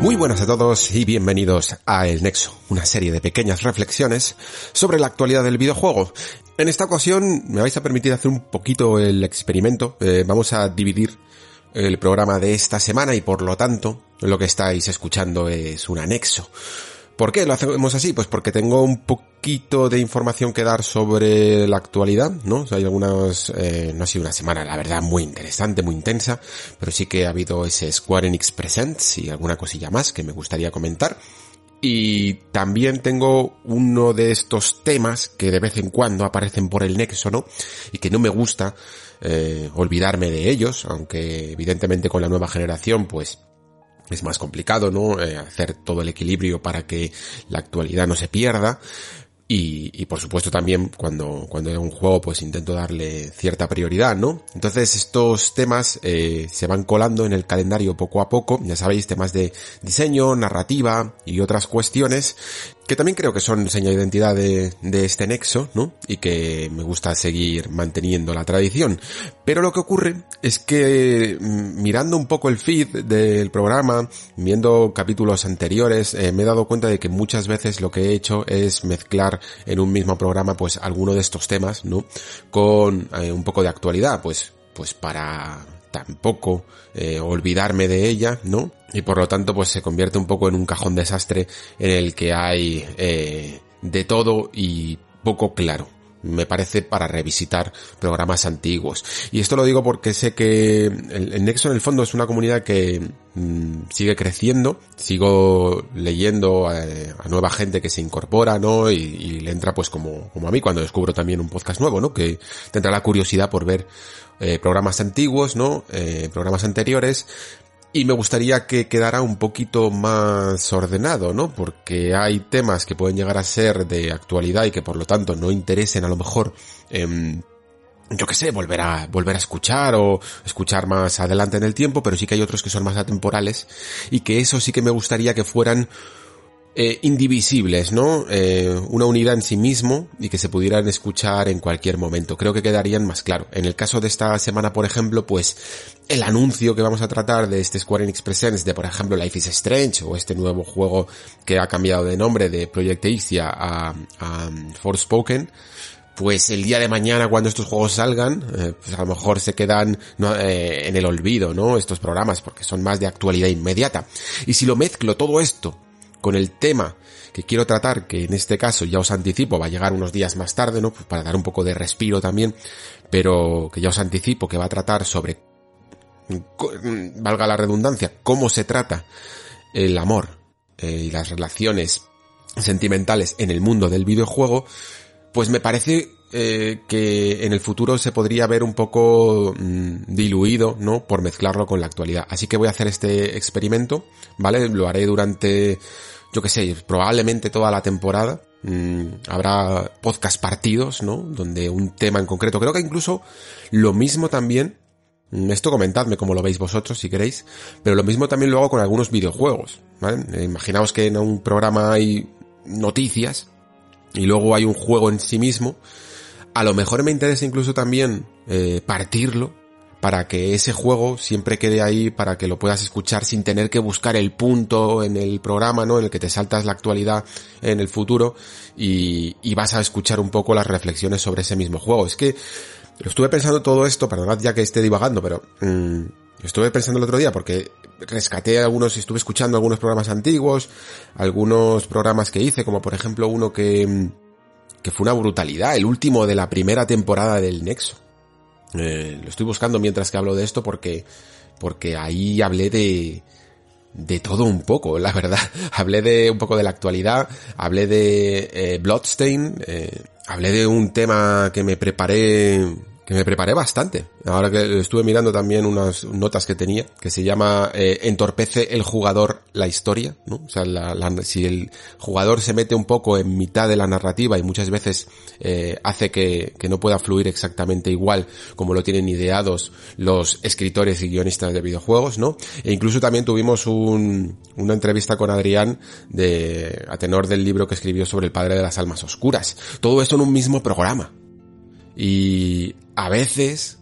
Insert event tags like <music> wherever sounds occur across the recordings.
Muy buenas a todos y bienvenidos a El Nexo, una serie de pequeñas reflexiones sobre la actualidad del videojuego. En esta ocasión me vais a permitir hacer un poquito el experimento. Eh, vamos a dividir el programa de esta semana y por lo tanto lo que estáis escuchando es un anexo. ¿Por qué lo hacemos así? Pues porque tengo un poquito de información que dar sobre la actualidad, ¿no? hay algunas, eh, no ha sido una semana, la verdad, muy interesante, muy intensa, pero sí que ha habido ese Square Enix Presents y alguna cosilla más que me gustaría comentar. Y también tengo uno de estos temas que de vez en cuando aparecen por el nexo, ¿no? Y que no me gusta eh, olvidarme de ellos, aunque evidentemente con la nueva generación, pues es más complicado, ¿no? Eh, hacer todo el equilibrio para que la actualidad no se pierda. Y, y, por supuesto también cuando, cuando es un juego pues intento darle cierta prioridad, ¿no? Entonces estos temas eh, se van colando en el calendario poco a poco, ya sabéis, temas de diseño, narrativa y otras cuestiones que también creo que son seña de identidad de, de, este nexo, ¿no? Y que me gusta seguir manteniendo la tradición. Pero lo que ocurre es que mm, mirando un poco el feed del programa, viendo capítulos anteriores, eh, me he dado cuenta de que muchas veces lo que he hecho es mezclar en un mismo programa pues alguno de estos temas, ¿no? Con eh, un poco de actualidad, pues, pues para tampoco eh, olvidarme de ella, ¿no? Y por lo tanto, pues se convierte un poco en un cajón desastre en el que hay eh, de todo y poco claro me parece para revisitar programas antiguos. Y esto lo digo porque sé que el, Nexo en el fondo es una comunidad que mmm, sigue creciendo, sigo leyendo a, a, nueva gente que se incorpora, ¿no? Y, y, le entra pues como, como a mí cuando descubro también un podcast nuevo, ¿no? Que tendrá la curiosidad por ver eh, programas antiguos, ¿no? Eh, programas anteriores, y me gustaría que quedara un poquito más ordenado, ¿no? Porque hay temas que pueden llegar a ser de actualidad y que por lo tanto no interesen a lo mejor, eh, yo qué sé, volver a, volver a escuchar o escuchar más adelante en el tiempo, pero sí que hay otros que son más atemporales y que eso sí que me gustaría que fueran eh, indivisibles, ¿no? Eh, una unidad en sí mismo y que se pudieran escuchar en cualquier momento. Creo que quedarían más claro. En el caso de esta semana, por ejemplo, pues el anuncio que vamos a tratar de este Square Enix Presents de, por ejemplo, Life is Strange o este nuevo juego que ha cambiado de nombre de Project Asia a, a Forspoken, pues el día de mañana cuando estos juegos salgan, eh, pues a lo mejor se quedan en el olvido, ¿no? Estos programas, porque son más de actualidad inmediata. Y si lo mezclo todo esto con el tema que quiero tratar, que en este caso ya os anticipo, va a llegar unos días más tarde, ¿no? Pues para dar un poco de respiro también, pero que ya os anticipo que va a tratar sobre, valga la redundancia, cómo se trata el amor eh, y las relaciones sentimentales en el mundo del videojuego, pues me parece eh, que en el futuro se podría ver un poco mmm, diluido, ¿no? Por mezclarlo con la actualidad. Así que voy a hacer este experimento, ¿vale? Lo haré durante yo que sé, probablemente toda la temporada. Mm, habrá podcast partidos, ¿no? Donde un tema en concreto. Creo que incluso lo mismo también. mm, Esto comentadme como lo veis vosotros si queréis. Pero lo mismo también lo hago con algunos videojuegos. ¿vale? Eh, Imaginaos que en un programa hay noticias. Y luego hay un juego en sí mismo. A lo mejor me interesa incluso también eh, partirlo para que ese juego siempre quede ahí para que lo puedas escuchar sin tener que buscar el punto en el programa, ¿no? En el que te saltas la actualidad en el futuro y, y vas a escuchar un poco las reflexiones sobre ese mismo juego. Es que lo estuve pensando todo esto, perdonad ya que esté divagando, pero mmm, estuve pensando el otro día porque rescaté algunos, estuve escuchando algunos programas antiguos, algunos programas que hice, como por ejemplo uno que, que fue una brutalidad, el último de la primera temporada del Nexo eh, lo estoy buscando mientras que hablo de esto porque, porque ahí hablé de, de todo un poco, la verdad. <laughs> hablé de un poco de la actualidad, hablé de eh, Bloodstain, eh, hablé de un tema que me preparé que me preparé bastante. Ahora que estuve mirando también unas notas que tenía, que se llama eh, Entorpece el jugador la historia, ¿no? O sea, si el jugador se mete un poco en mitad de la narrativa y muchas veces eh, hace que, que, no pueda fluir exactamente igual como lo tienen ideados los escritores y guionistas de videojuegos, ¿no? E incluso también tuvimos un, una entrevista con Adrián de, a tenor del libro que escribió sobre el padre de las almas oscuras. Todo esto en un mismo programa. Y a veces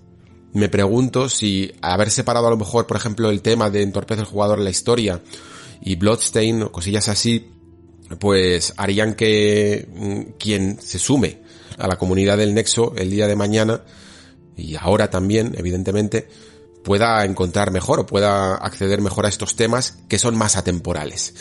me pregunto si haber separado a lo mejor, por ejemplo, el tema de entorpece el jugador en la historia y Bloodstain o cosillas así, pues harían que mm, quien se sume a la comunidad del Nexo el día de mañana y ahora también, evidentemente, pueda encontrar mejor o pueda acceder mejor a estos temas que son más atemporales.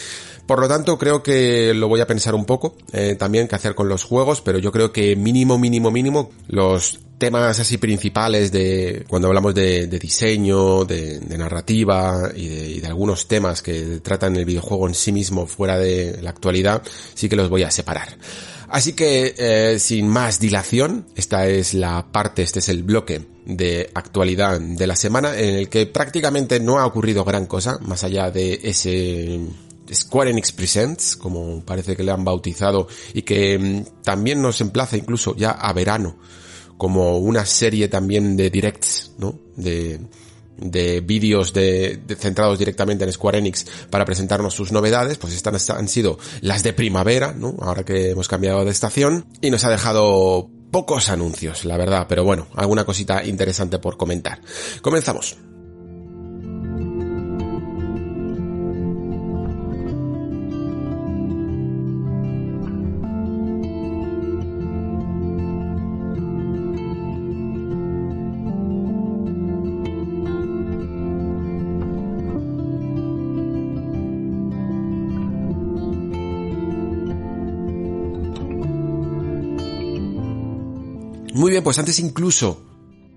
Por lo tanto, creo que lo voy a pensar un poco eh, también qué hacer con los juegos, pero yo creo que mínimo, mínimo, mínimo, los temas así principales de cuando hablamos de, diseño, de, narrativa y de, algunos temas que tratan el videojuego en sí mismo fuera de la actualidad, sí que los voy a separar. Así que, eh, sin más dilación, esta es la parte, este es el bloque de actualidad de la semana en el que prácticamente no ha ocurrido gran cosa, más allá de ese Square Enix Presents, como parece que le han bautizado, y que mm, también nos emplaza incluso ya a verano, como una serie también de directs, ¿no? De, de vídeos de, centrados directamente en Square Enix para presentarnos sus novedades, pues estas han sido las de primavera, ¿no? Ahora que hemos cambiado de estación, y nos ha dejado pocos anuncios, la verdad, pero bueno, alguna cosita interesante por comentar. Comenzamos. Bien, pues antes incluso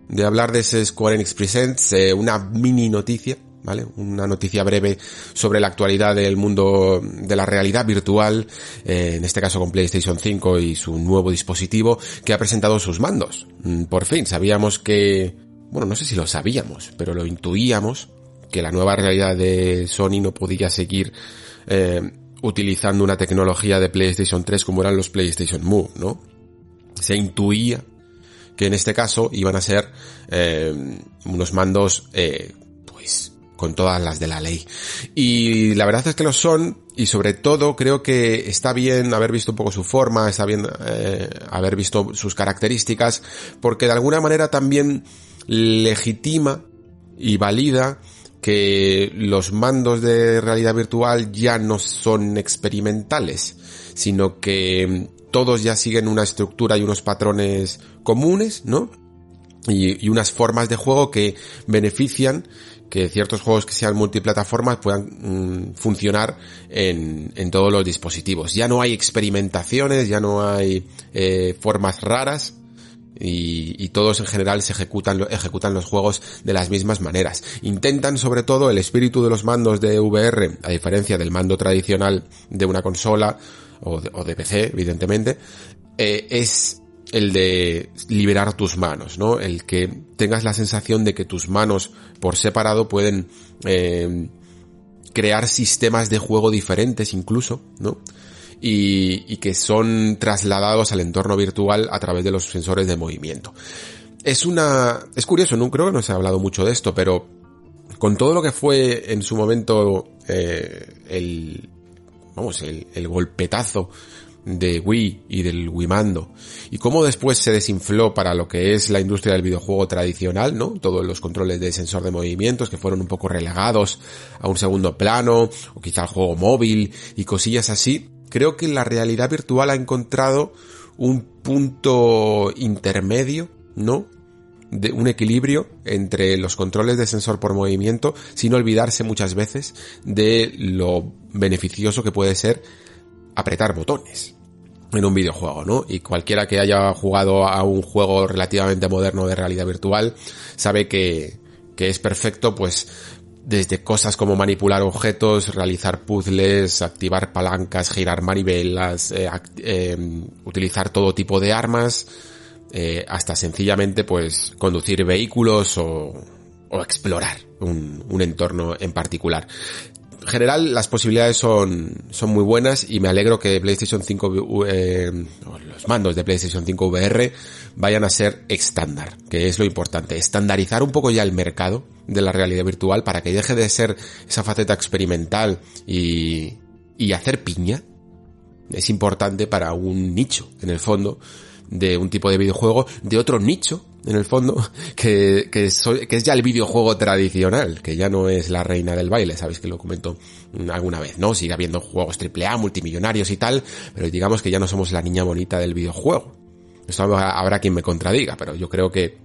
de hablar de ese Square Enix Presents, eh, una mini noticia, ¿vale? Una noticia breve sobre la actualidad del mundo de la realidad virtual, eh, en este caso con PlayStation 5 y su nuevo dispositivo que ha presentado sus mandos. Mm, por fin, sabíamos que, bueno, no sé si lo sabíamos, pero lo intuíamos, que la nueva realidad de Sony no podía seguir eh, utilizando una tecnología de PlayStation 3 como eran los PlayStation Move, ¿no? Se intuía que en este caso iban a ser eh, unos mandos eh, pues con todas las de la ley. Y la verdad es que lo son, y sobre todo creo que está bien haber visto un poco su forma, está bien eh, haber visto sus características, porque de alguna manera también legitima y valida que los mandos de realidad virtual ya no son experimentales, sino que todos ya siguen una estructura y unos patrones comunes, ¿no? Y, unas formas de juego que benefician que ciertos juegos que sean multiplataformas puedan mm, funcionar en, en, todos los dispositivos. Ya no hay experimentaciones, ya no hay eh, formas raras, y, y, todos en general se ejecutan, ejecutan los juegos de las mismas maneras. Intentan sobre todo el espíritu de los mandos de VR, a diferencia del mando tradicional de una consola o de, PC, evidentemente, eh, es el de liberar tus manos, ¿no? El que tengas la sensación de que tus manos por separado pueden eh, crear sistemas de juego diferentes incluso, ¿no? Y, y, que son trasladados al entorno virtual a través de los sensores de movimiento. Es una, es curioso, no creo que no se ha hablado mucho de esto, pero con todo lo que fue en su momento eh, el, vamos, el, el golpetazo de Wii y del Wii Mando y cómo después se desinfló para lo que es la industria del videojuego tradicional, ¿no? Todos los controles de sensor de movimientos que fueron un poco relegados a un segundo plano o quizá el juego móvil y cosillas así. Creo que la realidad virtual ha encontrado un punto intermedio, ¿no? De un equilibrio entre los controles de sensor por movimiento sin olvidarse muchas veces de lo beneficioso que puede ser apretar botones en un videojuego, ¿no? Y cualquiera que haya jugado a un juego relativamente moderno de realidad virtual sabe que, que es perfecto, pues, desde cosas como manipular objetos, realizar puzzles, activar palancas, girar manivelas, eh, eh, utilizar todo tipo de armas, eh, hasta sencillamente pues conducir vehículos o, o explorar un, un entorno en particular en general las posibilidades son, son muy buenas y me alegro que PlayStation 5, eh, los mandos de PlayStation 5 VR vayan a ser estándar, que es lo importante, estandarizar un poco ya el mercado de la realidad virtual para que deje de ser esa faceta experimental y, y hacer piña. Es importante para un nicho, en el fondo, de un tipo de videojuego, de otro nicho, en el fondo, <laughs> que, que, que, es ya el videojuego tradicional, que ya no es la reina del baile, sabéis que lo comento alguna vez, ¿no? Sigue habiendo juegos AAA, multimillonarios y tal, pero digamos que ya no somos la niña bonita del videojuego. Esto habrá quien me contradiga, pero yo creo que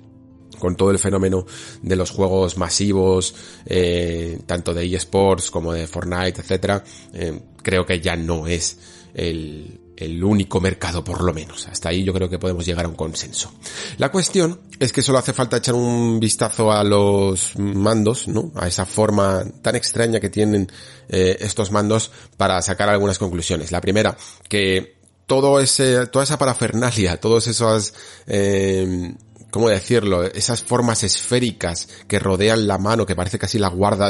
con todo el fenómeno de los juegos masivos, eh, tanto de eSports como de Fortnite, etcétera, eh, creo que ya no es el, el único mercado por lo menos. Hasta ahí yo creo que podemos llegar a un consenso. La cuestión es que solo hace falta echar un vistazo a los mandos, ¿no? A esa forma tan extraña que tienen eh, estos mandos para sacar algunas conclusiones. La primera, que todo ese, toda esa parafernalia, <laughs> todos esos eh, ¿cómo decirlo? Esas formas esféricas que rodean la mano, que parece casi la guarda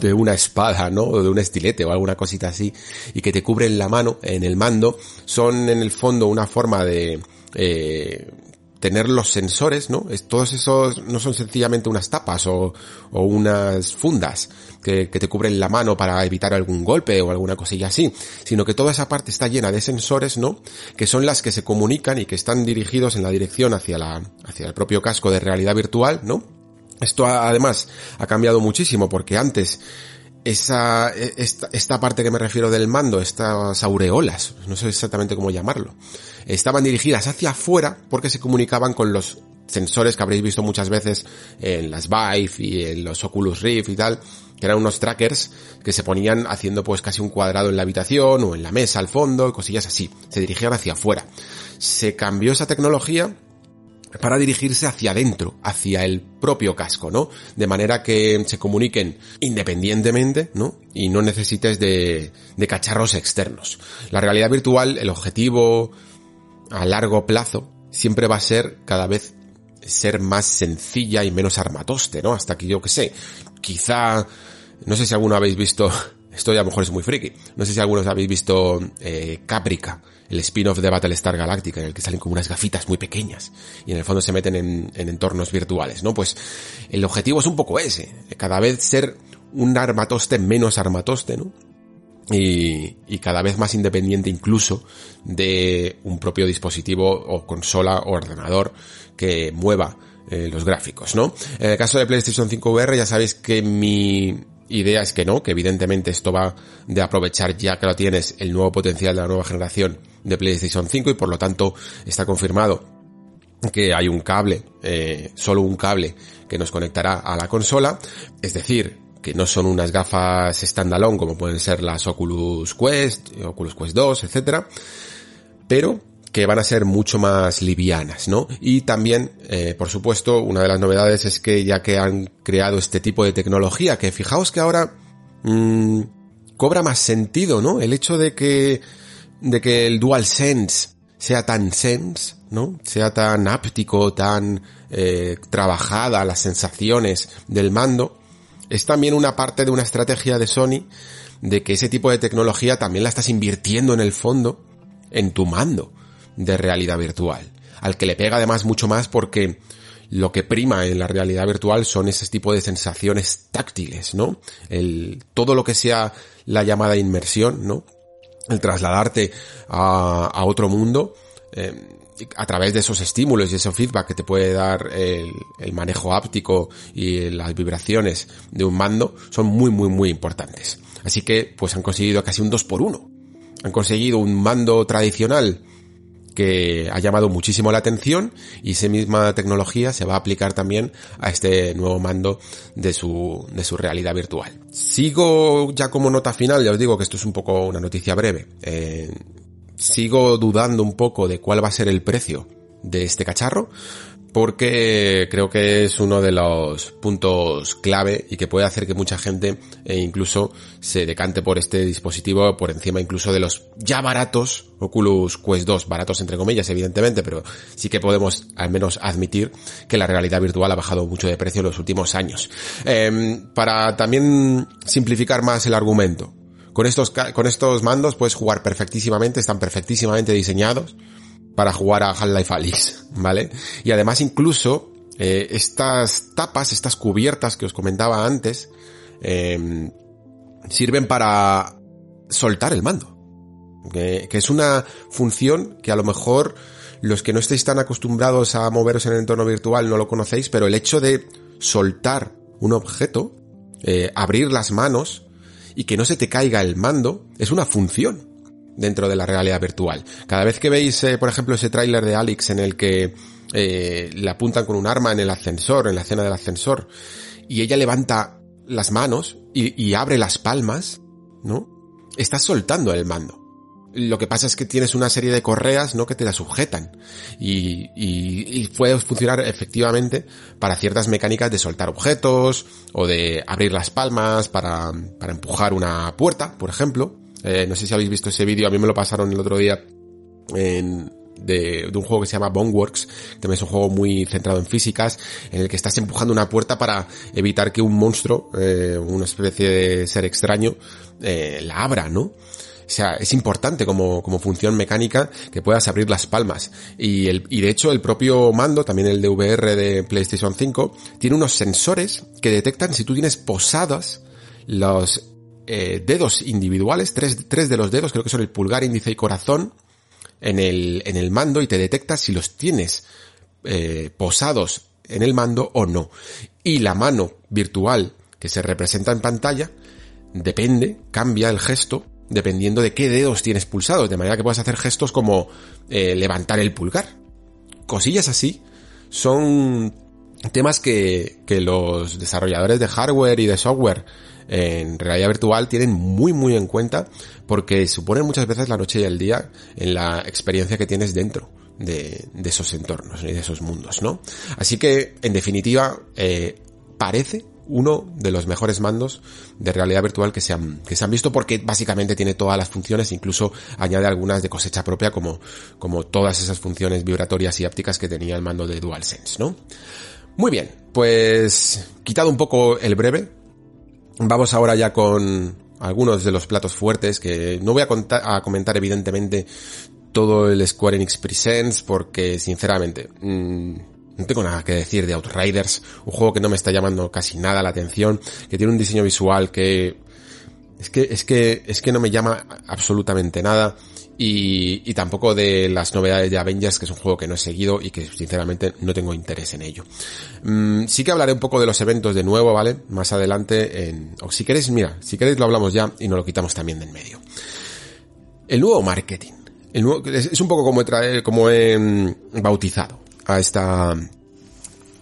de, una espada, ¿no? O de un estilete o alguna cosita así, y que te cubren la mano en el mando, son en el fondo una forma de, eh, tener los sensores, ¿no? todos esos no son sencillamente unas tapas o, o unas fundas que, que, te cubren la mano para evitar algún golpe o alguna cosilla así, sino que toda esa parte está llena de sensores, ¿no? Que son las que se comunican y que están dirigidos en la dirección hacia la, hacia el propio casco de realidad virtual, ¿no? Esto además ha cambiado muchísimo porque antes esa, esta, esta parte que me refiero del mando, estas aureolas, no sé exactamente cómo llamarlo, estaban dirigidas hacia afuera porque se comunicaban con los sensores que habréis visto muchas veces en las Vive y en los Oculus Rift y tal, que eran unos trackers que se ponían haciendo pues casi un cuadrado en la habitación o en la mesa al fondo cosillas así, se dirigían hacia afuera. Se cambió esa tecnología para dirigirse hacia adentro, hacia el propio casco, ¿no? De manera que se comuniquen independientemente, ¿no? Y no necesites de, de cacharros externos. La realidad virtual, el objetivo a largo plazo, siempre va a ser cada vez ser más sencilla y menos armatoste, ¿no? Hasta que yo que sé, quizá, no sé si alguno habéis visto, <laughs> esto ya a lo mejor es muy friki, no sé si algunos habéis visto eh, Caprica, el spin-off de Battlestar Galactica, en el que salen como unas gafitas muy pequeñas y en el fondo se meten en, entornos virtuales, ¿no? Pues el objetivo es un poco ese, cada vez ser un armatoste menos armatoste, ¿no? Y, y, cada vez más independiente incluso de un propio dispositivo o consola o ordenador que mueva eh, los gráficos, ¿no? En el caso de PlayStation 5 VR ya sabéis que mi idea es que no, que evidentemente esto va de aprovechar ya que lo tienes el nuevo potencial de la nueva generación de PlayStation 5 y por lo tanto está confirmado que hay un cable, eh, solo un cable que nos conectará a la consola, es decir, que no son unas gafas standalone como pueden ser las Oculus Quest, Oculus Quest 2, etcétera, pero que van a ser mucho más livianas, ¿no? Y también, eh, por supuesto, una de las novedades es que ya que han creado este tipo de tecnología, que fijaos que ahora mmm, cobra más sentido, ¿no? El hecho de que de que el DualSense sea tan sense, ¿no? Sea tan áptico, tan eh, trabajada las sensaciones del mando, es también una parte de una estrategia de Sony de que ese tipo de tecnología también la estás invirtiendo en el fondo en tu mando de realidad virtual, al que le pega además mucho más porque lo que prima en la realidad virtual son ese tipo de sensaciones táctiles, ¿no? El, todo lo que sea la llamada inmersión, ¿no? El trasladarte a, otro mundo eh, a través de esos estímulos y ese feedback que te puede dar el, el, manejo áptico y las vibraciones de un mando son muy muy muy importantes. Así que pues han conseguido casi un 2 por 1 Han conseguido un mando tradicional que ha llamado muchísimo la atención y esa misma tecnología se va a aplicar también a este nuevo mando de su, de su realidad virtual. Sigo ya como nota final, ya os digo que esto es un poco una noticia breve. Eh, sigo dudando un poco de cuál va a ser el precio de este cacharro, porque creo que es uno de los puntos clave y que puede hacer que mucha gente eh, incluso se decante por este dispositivo por encima incluso de los ya baratos Oculus Quest 2, baratos entre comillas evidentemente, pero sí que podemos al menos admitir que la realidad virtual ha bajado mucho de precio en los últimos años. Em, para también simplificar más el argumento, con estos, con estos mandos puedes jugar perfectísimamente, están perfectísimamente diseñados para jugar a Half-Life Alyx, ¿vale? Y además incluso eh, estas tapas, estas cubiertas que os comentaba antes, eh, sirven para soltar el mando. Que, que, es una función que a lo mejor los que no estéis tan acostumbrados a moveros en el entorno virtual no lo conocéis, pero el hecho de soltar un objeto, eh, abrir las manos y que no se te caiga el mando, es una función dentro de la realidad virtual. Cada vez que veis, eh, por ejemplo, ese tráiler de Alex en el que eh, le apuntan con un arma en el ascensor, en la escena del ascensor, y ella levanta las manos y, abre las palmas, ¿no? Estás soltando el mando. Lo que pasa es que tienes una serie de correas, ¿no? Que te la sujetan. Y, y, y, puede funcionar efectivamente para ciertas mecánicas de soltar objetos, o de abrir las palmas para, para empujar una puerta, por ejemplo. Eh, no sé si habéis visto ese vídeo, a mí me lo pasaron el otro día en, de, de, un juego que se llama Boneworks, también es un juego muy centrado en físicas, en el que estás empujando una puerta para evitar que un monstruo, eh, una especie de ser extraño, eh, la abra, ¿no? O sea, es importante como, como función mecánica que puedas abrir las palmas. Y, el, y de hecho el propio mando, también el de VR de PlayStation 5, tiene unos sensores que detectan si tú tienes posadas los eh, dedos individuales, tres, tres de los dedos, creo que son el pulgar, índice y corazón, en el, en el mando y te detecta si los tienes eh, posados en el mando o no. Y la mano virtual que se representa en pantalla depende, cambia el gesto dependiendo de qué dedos tienes pulsados, de manera que puedas hacer gestos como eh, levantar el pulgar. Cosillas así son temas que, que los desarrolladores de hardware y de software en realidad virtual tienen muy muy en cuenta porque suponen muchas veces la noche y el día en la experiencia que tienes dentro de, esos entornos y de esos mundos, ¿no? Así que, en definitiva, eh, parece uno de los mejores mandos de realidad virtual que se han, que se han visto porque básicamente tiene todas las funciones, incluso añade algunas de cosecha propia como, como todas esas funciones vibratorias y ápticas que tenía el mando de DualSense, ¿no? Muy bien, pues quitado un poco el breve, Vamos ahora ya con algunos de los platos fuertes que no voy a, comentar evidentemente todo el Square Enix Presents porque sinceramente mmm, no tengo nada que decir de Outriders, un juego que no me está llamando casi nada la atención, que tiene un diseño visual que es que es que es que no me llama absolutamente nada y, tampoco de las novedades de Avengers, que es un juego que no he seguido y que sinceramente no tengo interés en ello. Mm, sí que hablaré un poco de los eventos de nuevo, ¿vale? Más adelante, en, o si queréis, mira, si queréis lo hablamos ya y nos lo quitamos también de en medio. El nuevo marketing. El nuevo, es, un poco como como he mm, bautizado a esta,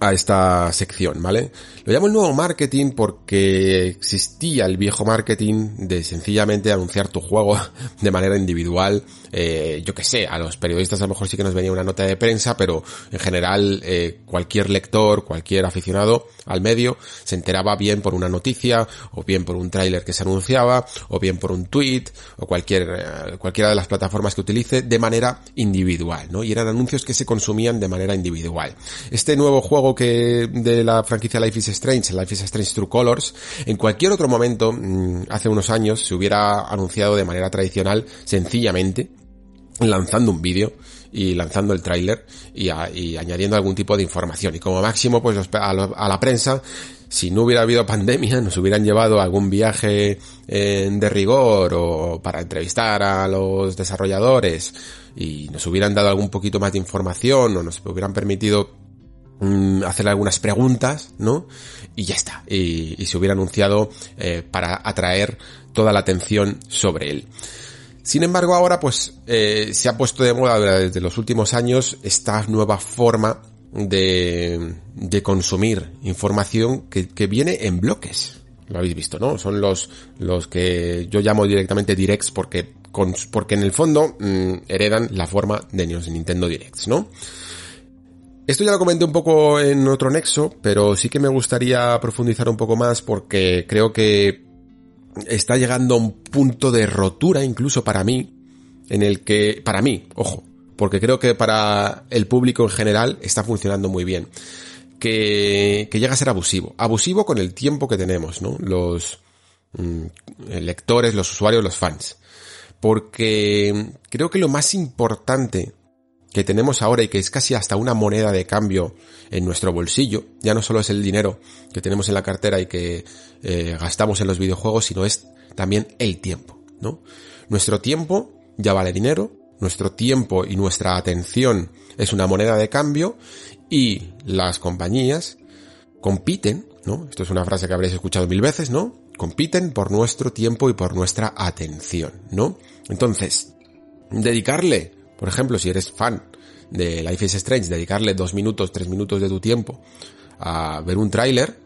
a esta sección, ¿vale? Lo llamo el nuevo marketing porque existía el viejo marketing de sencillamente anunciar tu juego <laughs> de manera individual. Eh, yo que sé, a los periodistas a lo mejor sí que nos venía una nota de prensa, pero en general eh, cualquier lector, cualquier aficionado al medio se enteraba bien por una noticia, o bien por un tráiler que se anunciaba, o bien por un tweet, o cualquier, eh, cualquiera de las plataformas que utilice de manera individual, ¿no? Y eran anuncios que se consumían de manera individual. Este nuevo juego que de la franquicia Life is Strange, Life is Strange True Colors, en cualquier otro momento, mm, hace unos años, se hubiera anunciado de manera tradicional, sencillamente, lanzando un vídeo y lanzando el tráiler y, y, añadiendo algún tipo de información. Y como máximo, pues a, lo, a, la prensa, si no hubiera habido pandemia, nos hubieran llevado algún viaje eh, de rigor o para entrevistar a los desarrolladores y nos hubieran dado algún poquito más de información o nos hubieran permitido mm, hacer algunas preguntas, ¿no? Y ya está. Y, y se hubiera anunciado eh, para atraer toda la atención sobre él. Sin embargo, ahora pues eh, se ha puesto de moda desde los últimos años esta nueva forma de, de consumir información que, que, viene en bloques. Lo habéis visto, ¿no? Son los, los que yo llamo directamente directs porque, porque en el fondo mmm, heredan la forma de Nintendo Directs, ¿no? Esto ya lo comenté un poco en otro nexo, pero sí que me gustaría profundizar un poco más porque creo que está llegando a un punto de rotura incluso para mí, en el que, para mí, ojo, porque creo que para el público en general está funcionando muy bien, que, que llega a ser abusivo, abusivo con el tiempo que tenemos, ¿no? Los mm, lectores, los usuarios, los fans. Porque creo que lo más importante que tenemos ahora y que es casi hasta una moneda de cambio en nuestro bolsillo, ya no solo es el dinero que tenemos en la cartera y que eh, gastamos en los videojuegos, sino es también el tiempo, ¿no? Nuestro tiempo ya vale dinero, nuestro tiempo y nuestra atención es una moneda de cambio y las compañías compiten, ¿no? Esto es una frase que habréis escuchado mil veces, ¿no? Compiten por nuestro tiempo y por nuestra atención, ¿no? Entonces, dedicarle por ejemplo, si eres fan de Life is Strange, dedicarle dos minutos, tres minutos de tu tiempo a ver un tráiler,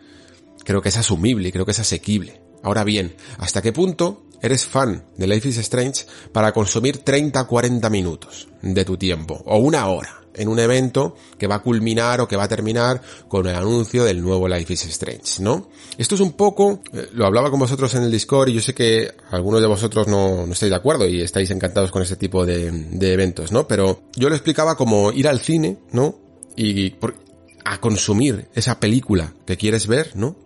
creo que es asumible, creo que es asequible. Ahora bien, ¿hasta qué punto eres fan de Life is Strange para consumir 30, 40 minutos de tu tiempo o una hora? En un evento que va a culminar o que va a terminar con el anuncio del nuevo Life is Strange, ¿no? Esto es un poco, eh, lo hablaba con vosotros en el Discord y yo sé que algunos de vosotros no, no estáis de acuerdo y estáis encantados con este tipo de, eventos, ¿no? Pero yo lo explicaba como ir al cine, ¿no? Y a consumir esa película que quieres ver, ¿no?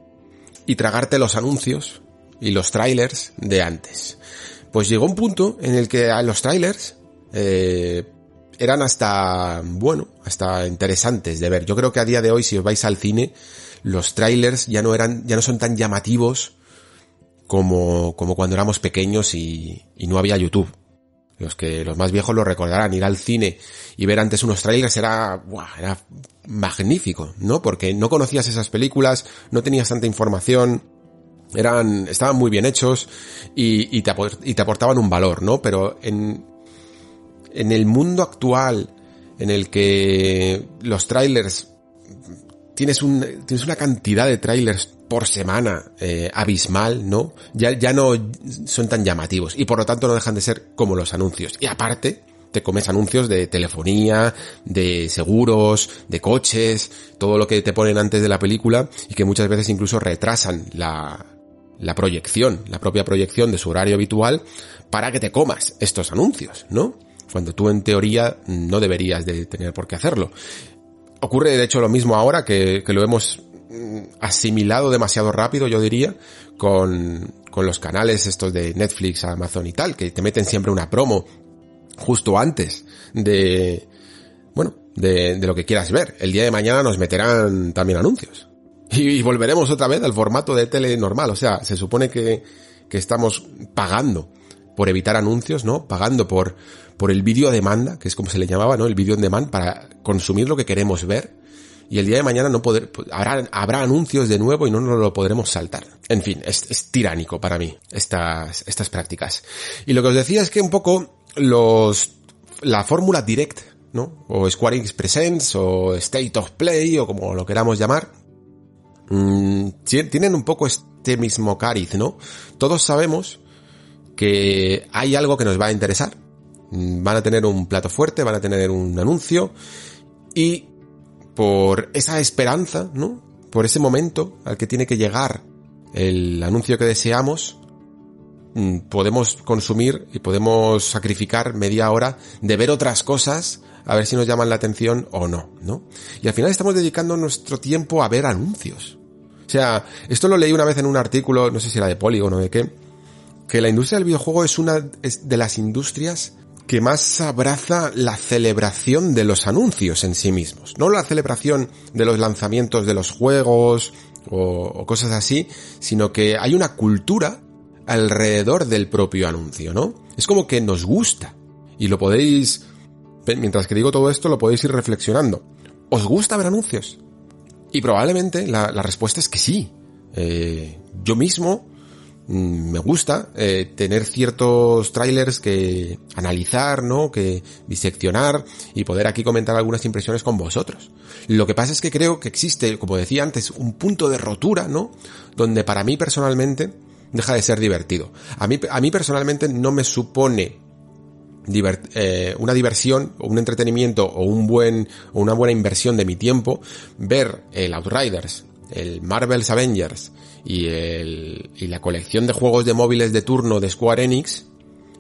Y tragarte los anuncios y los trailers de antes. Pues llegó un punto en el que a los trailers eh, eran hasta, bueno, hasta interesantes de ver. Yo creo que a día de hoy, si os vais al cine, los trailers ya no eran, ya no son tan llamativos como, como cuando éramos pequeños y, y no había YouTube. Los que, los más viejos lo recordarán, ir al cine y ver antes unos trailers era, buah, era magnífico, ¿no? Porque no conocías esas películas, no tenías tanta información, eran, estaban muy bien hechos y, y, te, y te aportaban un valor, ¿no? Pero en, en el mundo actual en el que los trailers tienes un tienes una cantidad de trailers por semana eh, abismal, ¿no? Ya ya no son tan llamativos y por lo tanto no dejan de ser como los anuncios. Y aparte te comes anuncios de telefonía, de seguros, de coches, todo lo que te ponen antes de la película y que muchas veces incluso retrasan la la proyección, la propia proyección de su horario habitual para que te comas estos anuncios, ¿no? Cuando tú en teoría no deberías de tener por qué hacerlo. Ocurre de hecho lo mismo ahora que, lo hemos mm, asimilado demasiado rápido, yo diría, con, con los canales estos de Netflix, Amazon y tal, que te meten siempre una promo justo antes de, bueno, de, de lo que quieras ver. El día de mañana nos meterán también anuncios. Y, volveremos otra vez al formato de tele normal. O sea, se supone que, que estamos pagando por evitar anuncios, ¿no? Pagando por, por el vídeo a demanda, que es como se le llamaba, ¿no? El vídeo en demand para consumir lo que queremos ver. Y el día de mañana no poder, habrá, habrá anuncios de nuevo y no nos lo podremos saltar. En fin, es, es tiránico para mí estas, estas prácticas. Y lo que os decía es que un poco los, la fórmula direct, ¿no? O Square Enix Presents, o State of Play, o como lo queramos llamar, mmm, tienen un poco este mismo cariz, ¿no? Todos sabemos que hay algo que nos va a interesar. Van a tener un plato fuerte, van a tener un anuncio y por esa esperanza, ¿no? Por ese momento al que tiene que llegar el anuncio que deseamos, mm, podemos consumir y podemos sacrificar media hora de ver otras cosas a ver si nos llaman la atención o no, ¿no? Y al final estamos dedicando nuestro tiempo a ver anuncios. O sea, esto lo leí una vez en un artículo, no sé si era de Polygon o de qué, que la industria del videojuego es una de las industrias que más abraza la celebración de los anuncios en sí mismos. No la celebración de los lanzamientos de los juegos o, cosas así, sino que hay una cultura alrededor del propio anuncio, ¿no? Es como que nos gusta. Y lo podéis, mientras que digo todo esto, lo podéis ir reflexionando. ¿Os gusta ver anuncios? Y probablemente la, respuesta es que sí. Eh, yo mismo me gusta eh, tener ciertos trailers que analizar, ¿no? Que diseccionar y poder aquí comentar algunas impresiones con vosotros. Lo que pasa es que creo que existe, como decía antes, un punto de rotura, ¿no? Donde para mí personalmente deja de ser divertido. A mí, a mí personalmente no me supone eh, una diversión o un entretenimiento o un buen o una buena inversión de mi tiempo ver el Outriders, el Marvel's Avengers y el y la colección de juegos de móviles de turno de Square Enix,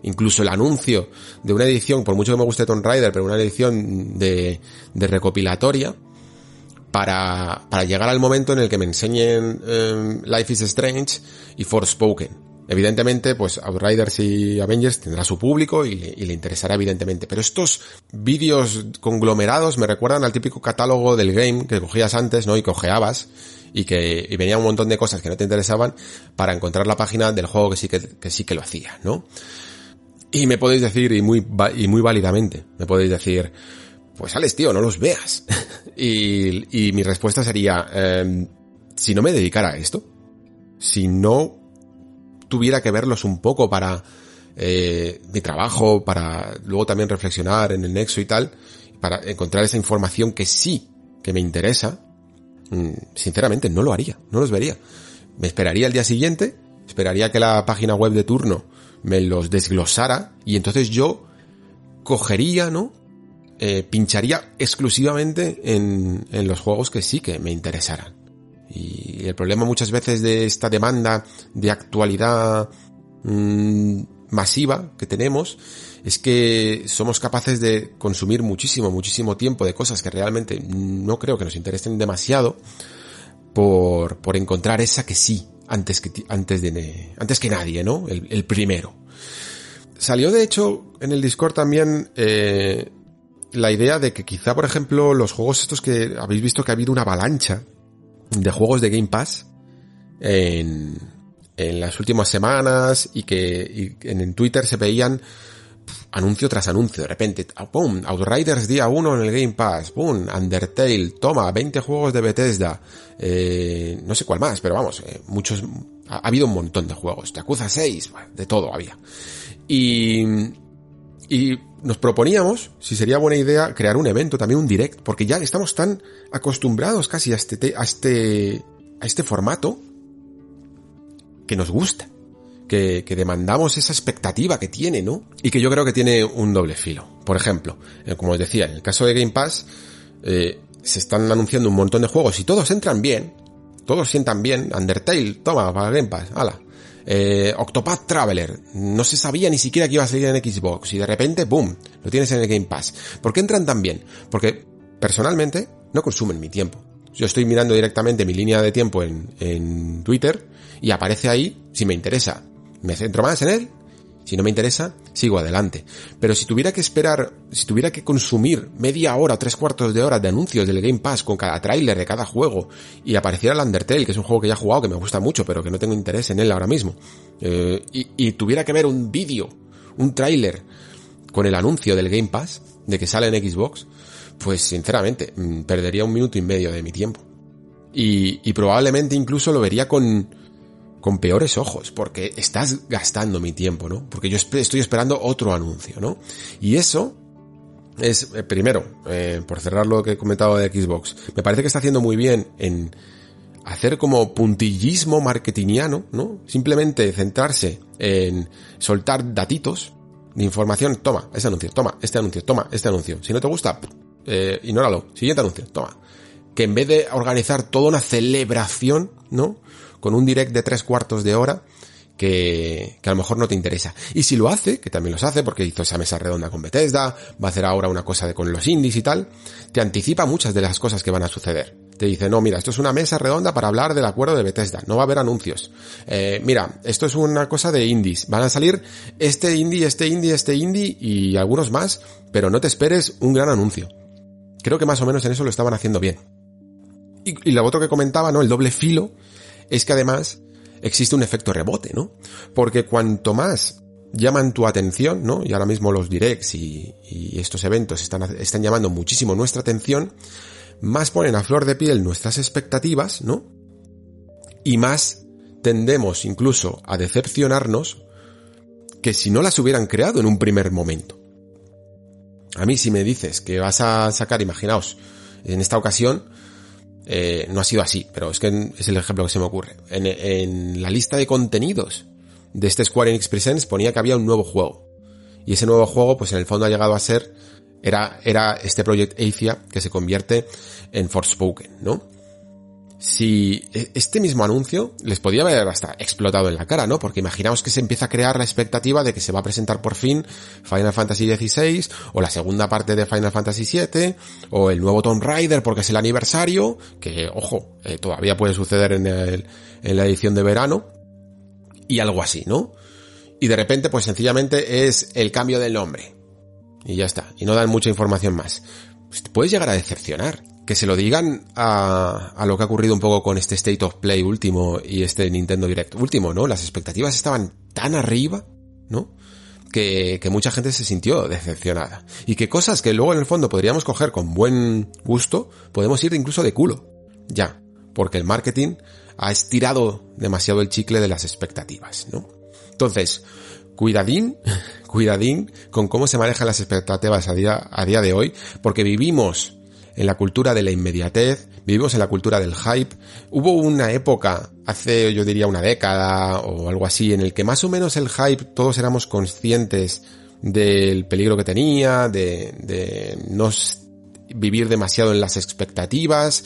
incluso el anuncio de una edición, por mucho que me guste Tomb Raider, pero una edición de, de recopilatoria para, para llegar al momento en el que me enseñen em, Life is Strange y Forspoken Evidentemente, pues Outriders y Avengers tendrá su público y le, interesará evidentemente. Pero estos vídeos conglomerados me recuerdan al típico catálogo del game que cogías antes, ¿no? Y cojeabas y que y venía un montón de cosas que no te interesaban para encontrar la página del juego que sí que, sí que lo hacía, ¿no? Y me podéis decir, y muy, y muy válidamente, me podéis decir, pues sales tío, no los veas. <laughs> y, y mi respuesta sería, em, si no me dedicara a esto, si no tuviera que verlos un poco para eh, mi trabajo, para luego también reflexionar en el nexo y tal, para encontrar esa información que sí que me interesa, sinceramente no lo haría, no los vería. Me esperaría el día siguiente, esperaría que la página web de turno me los desglosara y entonces yo cogería, ¿no? Eh, pincharía exclusivamente en, en los juegos que sí que me interesaran. Y el problema muchas veces de esta demanda de actualidad mmm, masiva que tenemos es que somos capaces de consumir muchísimo, muchísimo tiempo de cosas que realmente no creo que nos interesen demasiado por, por encontrar esa que sí, antes que, antes de, antes que nadie, ¿no? El, el primero. Salió de hecho en el Discord también eh, la idea de que quizá, por ejemplo, los juegos estos que habéis visto que ha habido una avalancha de juegos de Game Pass en, en las últimas semanas y que en, Twitter se veían anuncio tras anuncio, de repente, ah, ¡pum! Outriders día 1 en el Game Pass, ¡pum! Undertale, toma, 20 juegos de Bethesda, eh, no sé cuál más, pero vamos, eh, muchos, ha, ha, habido un montón de juegos, Yakuza 6, de todo había. Y, y nos proponíamos, si sería buena idea, crear un evento, también un direct, porque ya estamos tan acostumbrados casi a este, a este, a este formato que nos gusta, que, que demandamos esa expectativa que tiene, ¿no? Y que yo creo que tiene un doble filo. Por ejemplo, eh, como os decía, en el caso de Game Pass, eh, se están anunciando un montón de juegos y todos entran bien, todos sientan bien. Undertale, toma, para Game Pass, ala. Eh, Octopath Traveler, no se sabía ni siquiera que iba a salir en Xbox y de repente, ¡boom!, lo tienes en el Game Pass. ¿Por qué entran tan bien? Porque personalmente no consumen mi tiempo. Yo estoy mirando directamente mi línea de tiempo en, en Twitter y aparece ahí si me interesa. Me centro más en él si no me interesa, sigo adelante. Pero si tuviera que esperar, si tuviera que consumir media hora tres cuartos de hora de anuncios del Game Pass con cada tráiler de cada juego y apareciera el Undertale, que es un juego que ya he jugado, que me gusta mucho, pero que no tengo interés en él ahora mismo, eh, y, y, tuviera que ver un vídeo, un tráiler con el anuncio del Game Pass, de que sale en Xbox, pues sinceramente, mm, perdería un minuto y medio de mi tiempo. Y probablemente incluso lo vería con, con peores ojos, porque estás gastando mi tiempo, ¿no? Porque yo estoy esperando otro anuncio, ¿no? Y eso es, eh, primero, eh, por cerrar lo que he comentado de Xbox, me parece que está haciendo muy bien en hacer como puntillismo marketingiano, ¿no? Simplemente centrarse en soltar datitos de información, toma, este anuncio, toma, este anuncio, toma, este anuncio. Si no te gusta, eh, ignóralo. Siguiente anuncio, toma. Que en vez de organizar toda una celebración, ¿no? Con un direct de tres cuartos de hora que, que, a lo mejor no te interesa. Y si lo hace, que también los hace porque hizo esa mesa redonda con Bethesda, va a hacer ahora una cosa de con los indies y tal, te anticipa muchas de las cosas que van a suceder. Te dice, no, mira, esto es una mesa redonda para hablar del acuerdo de Bethesda, no va a haber anuncios. Eh, mira, esto es una cosa de indies, van a salir este indie, este indie, este indie y algunos más, pero no te esperes un gran anuncio. Creo que más o menos en eso lo estaban haciendo bien. Y, y lo otro que comentaba, ¿no? El doble filo, es que además existe un efecto rebote, ¿no? Porque cuanto más llaman tu atención, ¿no? Y ahora mismo los directs y, estos eventos están, están llamando muchísimo nuestra atención, más ponen a flor de piel nuestras expectativas, ¿no? Y más tendemos incluso a decepcionarnos que si no las hubieran creado en un primer momento. A mí si me dices que vas a sacar, imaginaos, en esta ocasión, eh, no ha sido así, pero es que es el ejemplo que se me ocurre. En, la lista de contenidos de este Square Enix Presents ponía que había un nuevo juego. Y ese nuevo juego, pues en el fondo ha llegado a ser, era, era este Project Athia que se convierte en Forspoken, ¿no? Si e, este mismo anuncio les podía haber hasta explotado en la cara, ¿no? Porque imaginaos que se empieza a crear la expectativa de que se va a presentar por fin Final Fantasy XVI o la segunda parte de Final Fantasy VII o el nuevo Tomb Raider porque es el aniversario, que ojo, eh, todavía puede suceder en, la edición de verano y algo así, ¿no? Y de repente pues sencillamente es el cambio del nombre. Y ya está, y no dan mucha información más. Pues te puedes llegar a decepcionar que se lo digan a, lo que ha ocurrido un poco con este State of Play último y este Nintendo Direct último, ¿no? Las expectativas estaban tan arriba, ¿no? Que, mucha gente se sintió decepcionada. Y que cosas que luego en el fondo podríamos coger con buen gusto, podemos ir incluso de culo. Ya. Porque el marketing ha estirado demasiado el chicle de las expectativas, ¿no? Entonces, cuidadín, <laughs> cuidadín con cómo se manejan las expectativas a día de hoy, porque vivimos en la cultura de la inmediatez, vivimos en la cultura del hype. Hubo una época, hace yo diría una década o algo así, en el que más o menos el hype todos éramos conscientes del peligro que tenía, de, de no vivir demasiado en las expectativas,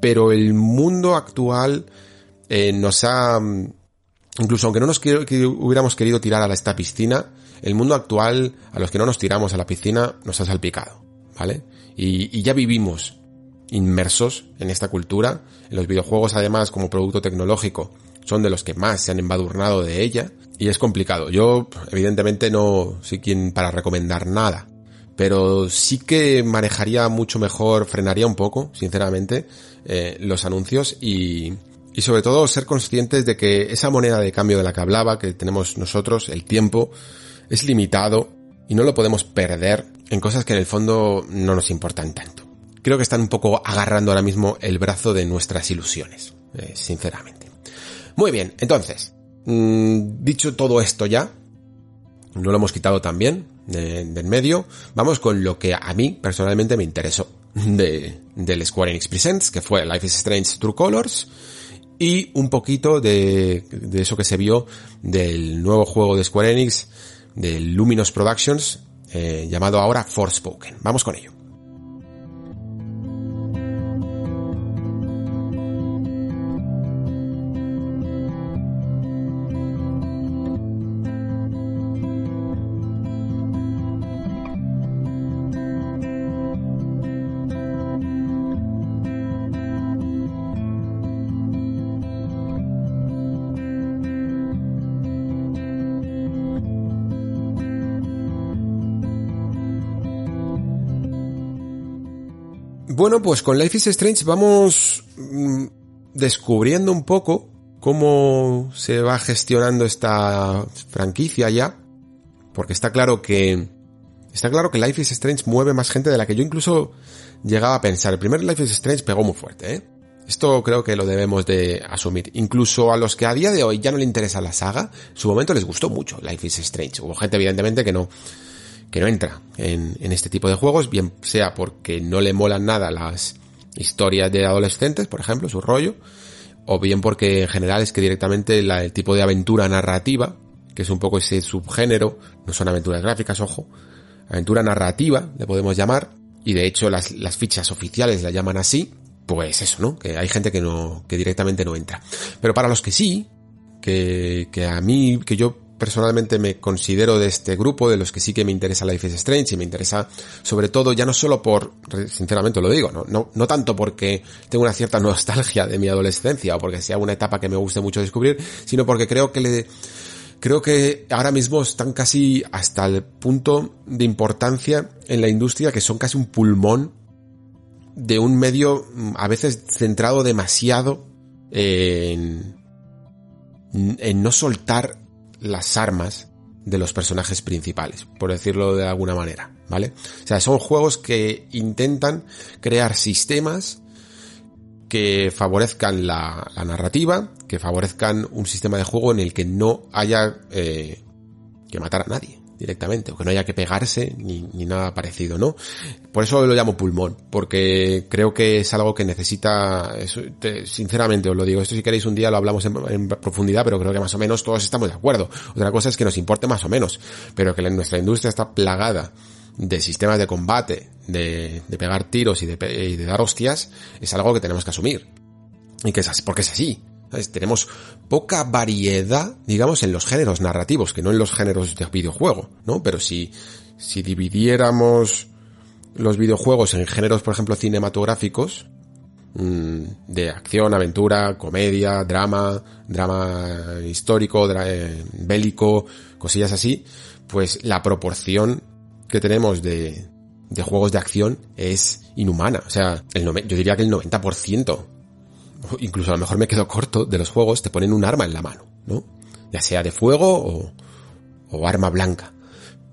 pero el mundo actual eh, nos ha, incluso aunque no nos hubiéramos querido tirar a esta piscina, el mundo actual, a los que no nos tiramos a la piscina, nos ha salpicado, ¿vale? y, ya vivimos inmersos en esta cultura. Los videojuegos, además, como producto tecnológico, son de los que más se han embadurnado de ella y es complicado. Yo, evidentemente, no soy quien para recomendar nada, pero sí que manejaría mucho mejor, frenaría un poco, sinceramente, eh, los anuncios y, y sobre todo ser conscientes de que esa moneda de cambio de la que hablaba, que tenemos nosotros, el tiempo, es limitado y no lo podemos perder en cosas que en el fondo no nos importan tanto. Creo que están un poco agarrando ahora mismo el brazo de nuestras ilusiones, eh, sinceramente. Muy bien, entonces, mmm, dicho todo esto ya, no lo hemos quitado también de, del medio, vamos con lo que a mí personalmente me interesó de, del Square Enix Presents, que fue Life is Strange True Colors, y un poquito de, de eso que se vio del nuevo juego de Square Enix, de Luminous Productions, eh, llamado ahora Forspoken. Vamos con ello. Bueno, pues con Life is Strange vamos mm, descubriendo un poco cómo se va gestionando esta franquicia ya, porque está claro que está claro que Life is Strange mueve más gente de la que yo incluso llegaba a pensar. El primer Life is Strange pegó muy fuerte, ¿eh? Esto creo que lo debemos de asumir. Incluso a los que a día de hoy ya no le interesa la saga, en su momento les gustó mucho Life is Strange. Hubo gente evidentemente que no que no entra en, este tipo de juegos, bien sea porque no le molan nada las historias de adolescentes, por ejemplo, su rollo, o bien porque en general es que directamente la, el tipo de aventura narrativa, que es un poco ese subgénero, no son aventuras gráficas, ojo, aventura narrativa, le podemos llamar, y de hecho las, las fichas oficiales la llaman así, pues eso, ¿no? Que hay gente que no, que directamente no entra. Pero para los que sí, que, que a mí, que yo personalmente me considero de este grupo, de los que sí que me interesa Life is Strange y me interesa sobre todo ya no solo por, sinceramente lo digo, no, no, no tanto porque tengo una cierta <laughs> nostalgia de mi adolescencia o porque sea una etapa que me guste mucho descubrir, sino porque creo que le, creo que ahora mismo están casi hasta el punto de importancia en la industria que son casi un pulmón de un medio mm, a veces centrado demasiado en, en no soltar las armas de los personajes principales, por decirlo de alguna manera, ¿vale? O sea, son juegos que intentan crear sistemas que favorezcan la, narrativa, que favorezcan un sistema de juego en el que no haya eh, que matar a nadie, directamente, o que no haya que pegarse ni, ni nada parecido, ¿no? Por eso lo llamo pulmón, porque creo que es algo que necesita, sinceramente os lo digo, esto si queréis un día lo hablamos en, profundidad, pero creo que más o menos todos estamos de acuerdo. Otra cosa es que nos importe más o menos, pero que nuestra industria está plagada de sistemas de combate, de, de pegar tiros y de, y de dar hostias, es algo que tenemos que asumir. Y que es así, porque es así. Tenemos poca variedad, digamos, en los géneros narrativos, que no en los géneros de videojuego, ¿no? Pero si, si dividiéramos los videojuegos en géneros, por ejemplo, cinematográficos, mm, de acción, aventura, comedia, drama, drama histórico, eh, bélico, cosillas así, pues la proporción que tenemos de, de juegos de acción es inhumana. O sea, yo diría que el 90% incluso a lo mejor me quedo corto, de los juegos te ponen un arma en la mano, ¿no? Ya sea de fuego o, arma blanca.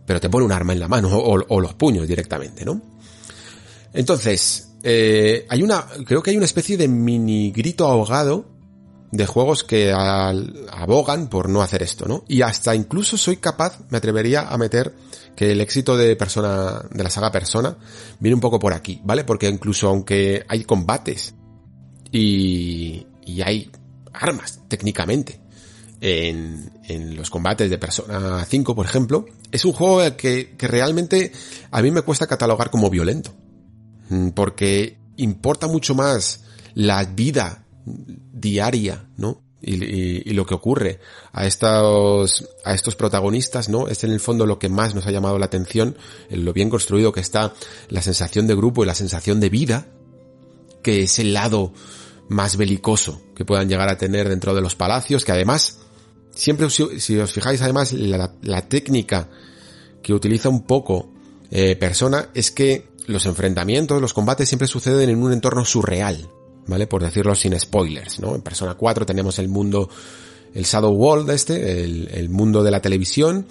Pero te pone un arma en la mano o, los puños directamente, ¿no? Entonces, eh, hay una, creo que hay una especie de mini grito ahogado de juegos que abogan por no hacer esto, ¿no? Y hasta incluso soy capaz, me atrevería a meter que el éxito de persona, de la saga Persona, viene un poco por aquí, ¿vale? Porque incluso aunque hay combates y, y hay armas, técnicamente, en, en, los combates de Persona 5, por ejemplo, es un juego que, que realmente a mí me cuesta catalogar como violento. Mm, porque importa mucho más la vida diaria, ¿no? Y, lo que ocurre a estos, a estos protagonistas, ¿no? Es en el fondo lo que más nos ha llamado la atención, en lo bien construido que está la sensación de grupo y la sensación de vida, que es el lado más belicoso que puedan llegar a tener dentro de los palacios, que además, siempre si os fijáis además, la, técnica que utiliza un poco eh, persona es que los enfrentamientos, los combates siempre suceden en un entorno surreal, ¿vale? Por decirlo sin spoilers, ¿no? En Persona 4 tenemos el mundo, el Shadow World este, el, mundo de la televisión,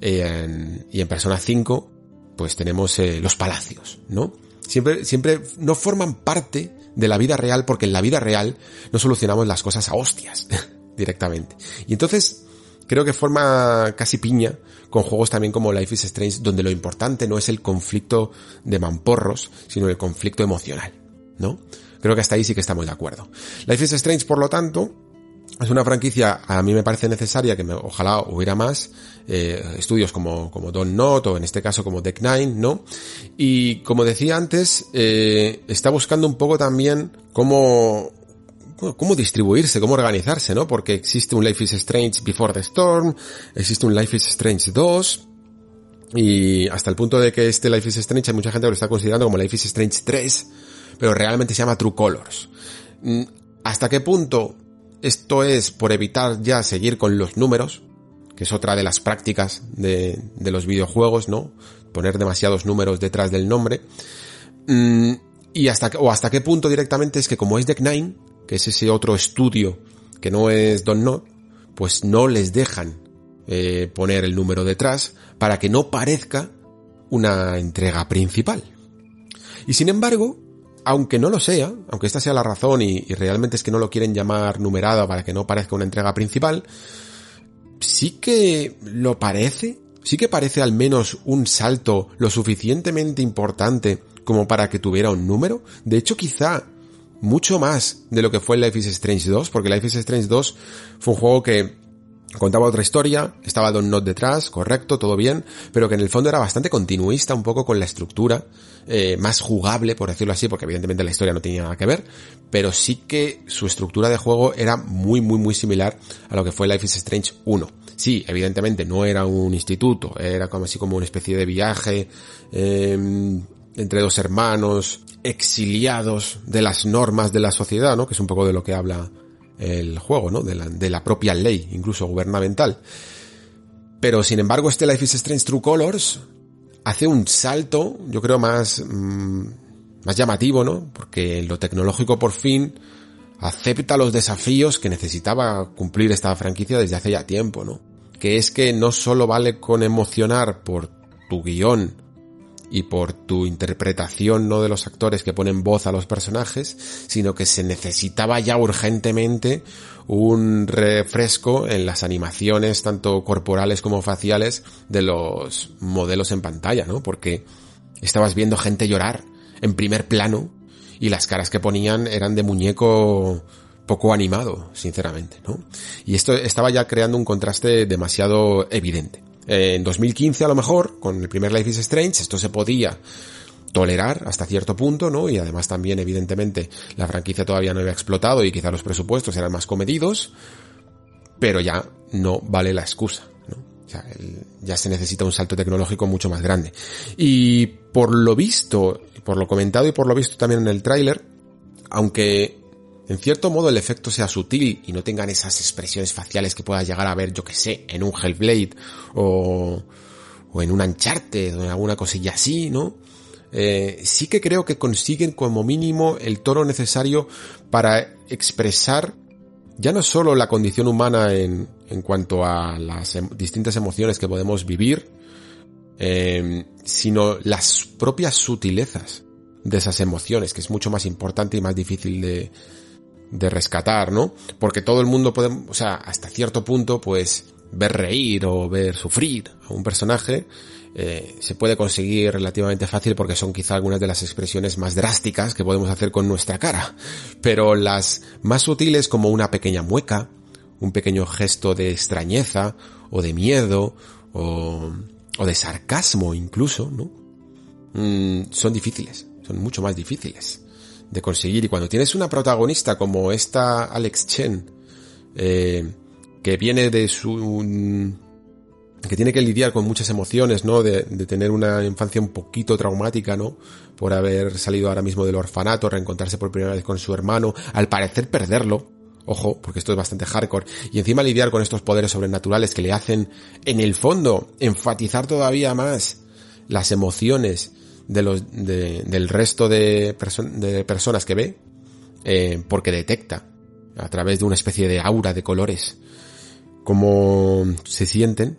y en Persona 5, pues tenemos eh, los palacios, ¿no? Siempre, siempre no forman parte de la vida real porque en la vida real no solucionamos las cosas a hostias <laughs> directamente. Y entonces creo que forma casi piña con juegos también como Life is Strange donde lo importante no es el conflicto de mamporros, sino el conflicto emocional, ¿no? Creo que hasta ahí sí que estamos de acuerdo. Life is Strange, por lo tanto, es una franquicia, a mí me parece necesaria, que me, ojalá hubiera más, eh, estudios como, como Don Not o en este caso como Deck Nine, ¿no? Y como decía antes, eh, está buscando un poco también cómo, cómo distribuirse, cómo organizarse, ¿no? Porque existe un Life is Strange Before the Storm, existe un Life is Strange 2, y hasta el punto de que este Life is Strange hay mucha gente que lo está considerando como Life is Strange 3, pero realmente se llama True Colors. Mm, ¿Hasta qué punto esto es por evitar ya seguir con los números, que es otra de las prácticas de, de los videojuegos, ¿no? Poner demasiados números detrás del nombre. Mm, y hasta, o hasta qué punto directamente es que como es Deck Nine, que es ese otro estudio que no es Don Not, pues no les dejan eh, poner el número detrás para que no parezca una entrega principal. Y sin embargo, aunque no lo sea, aunque esta sea la razón y, realmente es que no lo quieren llamar numerado para que no parezca una entrega principal, sí que lo parece, sí que parece al menos un salto lo suficientemente importante como para que tuviera un número. De hecho, quizá mucho más de lo que fue Life is Strange 2, porque Life is Strange 2 fue un juego que contaba otra historia, estaba Don Not detrás, correcto, todo bien, pero que en el fondo era bastante continuista un poco con la estructura, eh, más jugable, por decirlo así, porque evidentemente la historia no tenía nada que ver, pero sí que su estructura de juego era muy, muy, muy similar a lo que fue Life is Strange 1. Sí, evidentemente no era un instituto, era como así como una especie de viaje, em, entre dos hermanos, exiliados de las normas de la sociedad, ¿no? Que es un poco de lo que habla el juego, ¿no? De la, propia ley, incluso gubernamental. Pero sin embargo, este Life is Strange True Colors hace un salto, yo creo, más, mm, más llamativo, ¿no? Porque lo tecnológico por fin acepta los desafíos que necesitaba cumplir esta franquicia desde hace ya tiempo, ¿no? Que es que no solo vale con emocionar por tu guion y por tu interpretación no de los actores que ponen voz a los personajes, sino que se necesitaba ya urgentemente un refresco en las animaciones tanto corporales como faciales de los modelos en pantalla, ¿no? Porque estabas viendo gente llorar en primer plano y las caras que ponían eran de muñeco poco animado, sinceramente, ¿no? Y esto estaba ya creando un contraste demasiado evidente. En 2015 a lo mejor, con el primer Life is Strange, esto se podía tolerar hasta cierto punto, ¿no? Y además también, evidentemente, la franquicia todavía no había explotado y quizá los presupuestos eran más comedidos, pero ya no vale la excusa, ¿no? O sea, ya se necesita un salto tecnológico mucho más grande. Y por lo visto, por lo comentado y por lo visto también en el tráiler, aunque en cierto modo el efecto sea sutil y no tengan esas expresiones faciales que puedas llegar a ver, yo que sé, en un Hellblade o, o en un Uncharted o en alguna cosilla así, ¿no? Eh, sí que creo que consiguen como mínimo el tono necesario para expresar ya no solo la condición humana en, en cuanto a las em, distintas emociones que podemos vivir, eh, sino las propias sutilezas de esas emociones, que es mucho más importante y más difícil de, de rescatar, ¿no? Porque todo el mundo puede, o sea, hasta cierto punto, pues, ver reír o ver sufrir a un personaje eh, se puede conseguir relativamente fácil porque son quizá algunas de las expresiones más drásticas que podemos hacer con nuestra cara. Pero las más sutiles como una pequeña mueca, un pequeño gesto de extrañeza o de miedo o, o de sarcasmo incluso, ¿no? Mm, son difíciles, son mucho más difíciles de conseguir. Y cuando tienes una protagonista como esta Alex Chen, eh, que viene de su... que tiene que lidiar con muchas emociones, ¿no? De, de, tener una infancia un poquito traumática, ¿no? Por haber salido ahora mismo del orfanato, reencontrarse por primera vez con su hermano, al parecer perderlo. Ojo, porque esto es bastante hardcore. Y encima lidiar con estos poderes sobrenaturales que le hacen, en el fondo, enfatizar todavía más las emociones de los, de, del resto de, de, personas que ve, eh, porque detecta a través de una especie de aura de colores cómo se sienten,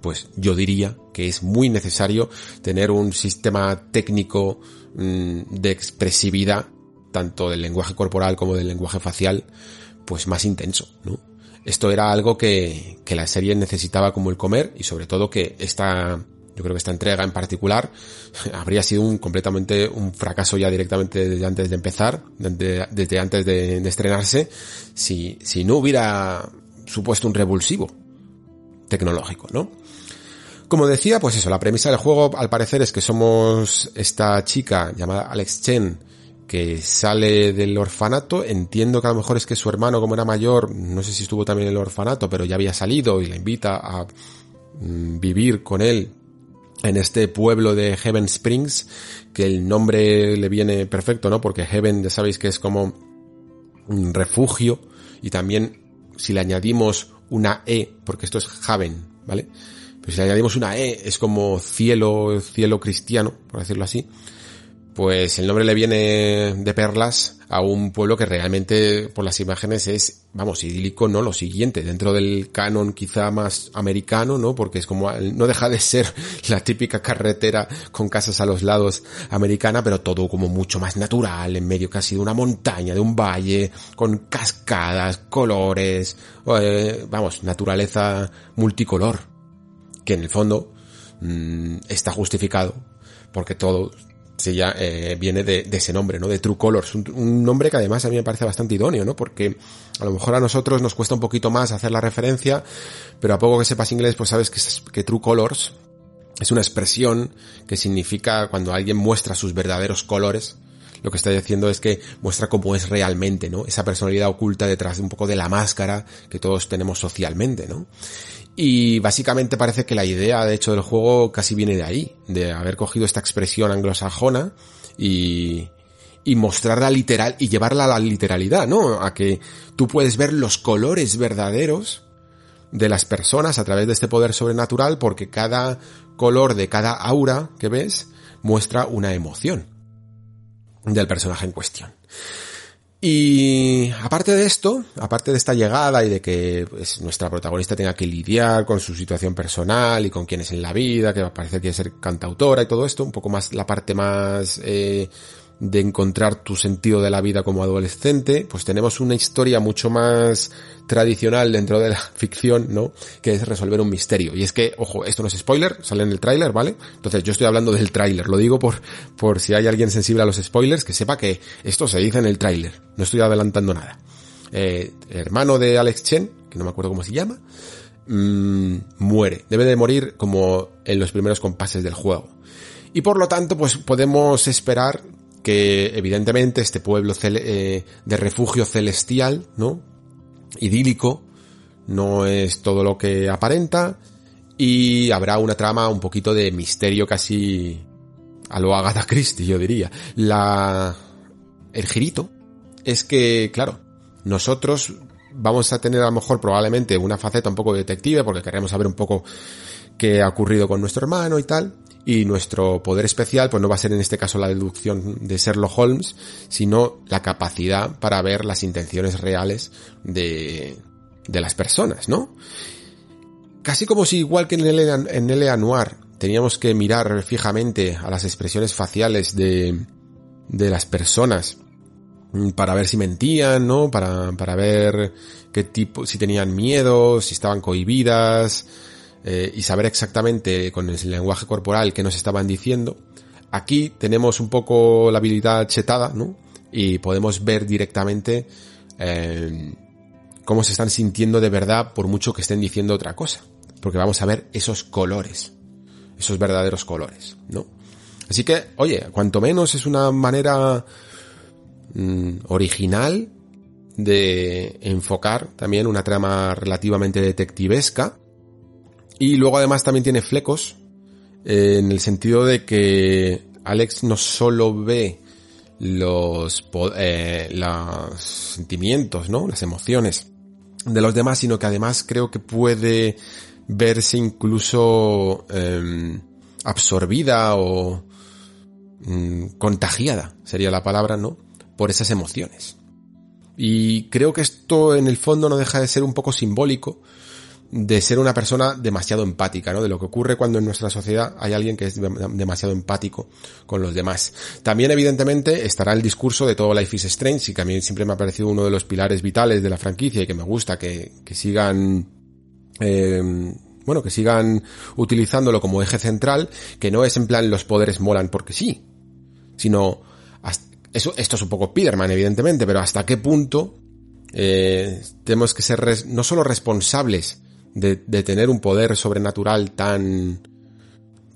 pues yo diría que es muy necesario tener un sistema técnico mmm, de expresividad, tanto del lenguaje corporal como del lenguaje facial, pues más intenso, ¿no? Esto era algo que, que la serie necesitaba como el comer y sobre todo que esta yo creo que esta entrega en particular <laughs> habría sido un completamente un fracaso ya directamente desde antes de empezar, desde, antes de, de, estrenarse, si, si no hubiera supuesto un revulsivo tecnológico, ¿no? Como decía, pues eso, la premisa del juego al parecer es que somos esta chica llamada Alex Chen que sale del orfanato, entiendo que a lo mejor es que su hermano como era mayor, no sé si estuvo también en el orfanato, pero ya había salido y la invita a mm, vivir con él en este pueblo de Heaven Springs, que el nombre le viene perfecto, ¿no? Porque Heaven ya sabéis que es como un refugio y también si le añadimos una E, porque esto es Haven, ¿vale? Pero si le añadimos una E es como cielo, cielo cristiano, por decirlo así, pues el nombre le viene de perlas a un pueblo que realmente por las imágenes es, vamos, idílico, ¿no? Lo siguiente, dentro del canon quizá más americano, ¿no? Porque es como, no deja de ser <laughs> la típica carretera con casas a los lados americana, pero todo como mucho más natural, en medio casi de una montaña, de un valle, con cascadas, colores, eh, vamos, naturaleza multicolor, que en el fondo mmm, está justificado porque todo se ya eh, viene de, ese nombre, ¿no? De True Colors. Un, un, nombre que además a mí me parece bastante idóneo, ¿no? Porque a lo mejor a nosotros nos cuesta un poquito más hacer la referencia, pero a poco que sepas inglés, pues sabes que, que True Colors es una expresión que significa cuando alguien muestra sus verdaderos colores, lo que está diciendo es que muestra cómo es realmente, ¿no? Esa personalidad oculta detrás de un poco de la máscara que todos tenemos socialmente, ¿no? Y básicamente parece que la idea, de hecho, del juego casi viene de ahí, de haber cogido esta expresión anglosajona y, y mostrarla literal y llevarla a la literalidad, ¿no? A que tú puedes ver los colores verdaderos de las personas a través de este poder sobrenatural porque cada color de cada aura que ves muestra una emoción del personaje en cuestión. Y aparte de esto, aparte de esta llegada y de que pues, nuestra protagonista tenga que lidiar con su situación personal y con quién es en la vida, que parece que ser cantautora y todo esto, un poco más la parte más eh, de encontrar tu sentido de la vida como adolescente, pues tenemos una historia mucho más tradicional dentro de la <laughs> ficción, ¿no? Que es resolver un misterio. Y es que, ojo, esto no es spoiler, sale en el tráiler, ¿vale? Entonces yo estoy hablando del tráiler, lo digo por, por si hay alguien sensible a los spoilers, que sepa que esto se dice en el tráiler, no estoy adelantando nada. Eh, hermano de Alex Chen, que no me acuerdo cómo se llama, mmm, muere. Debe de morir como en los primeros compases del juego. Y por lo tanto, pues podemos esperar que evidentemente este pueblo eh, de refugio celestial, ¿no? Idílico, no es todo lo que aparenta y habrá una trama un poquito de misterio casi a lo Agatha Christie, yo diría. La... El girito es que, claro, nosotros vamos a tener a lo mejor probablemente una faceta un poco detective porque queremos saber un poco qué ha ocurrido con nuestro hermano y tal, y nuestro poder especial pues no va a ser en este caso la deducción de Sherlock Holmes, sino la capacidad para ver las intenciones reales de, de las personas, ¿no? Casi como si igual que en el, en Noir teníamos que mirar fijamente a las expresiones faciales de, de las personas para ver si mentían, ¿no? Para, para ver qué tipo, si tenían miedo, si estaban cohibidas, eh, y saber exactamente con el lenguaje corporal qué nos estaban diciendo. Aquí tenemos un poco la habilidad chetada, ¿no? Y podemos ver directamente eh, cómo se están sintiendo de verdad por mucho que estén diciendo otra cosa. Porque vamos a ver esos colores, esos verdaderos colores, ¿no? Así que, oye, cuanto menos es una manera mm, original de enfocar también una trama relativamente detectivesca y luego además también tiene flecos, eh, en el sentido de que Alex no solo ve los, eh, los sentimientos, ¿no? Las emociones de los demás, sino que además creo que puede verse incluso eh, absorbida o mm, contagiada, sería la palabra, ¿no? Por esas emociones. Y creo que esto en el fondo no deja de ser un poco simbólico, de ser una persona demasiado empática, ¿no? De lo que ocurre cuando en nuestra sociedad hay alguien que es demasiado empático con los demás. También, evidentemente, estará el discurso de todo Life is Strange, y que a mí siempre me ha parecido uno de los pilares vitales de la franquicia y que me gusta que, que sigan, eh, bueno, que sigan utilizándolo como eje central, que no es en plan los poderes molan porque sí, sino, eso, esto es un poco Spiderman, evidentemente, pero hasta qué punto eh, tenemos que ser no solo responsables de, de tener un poder sobrenatural tan,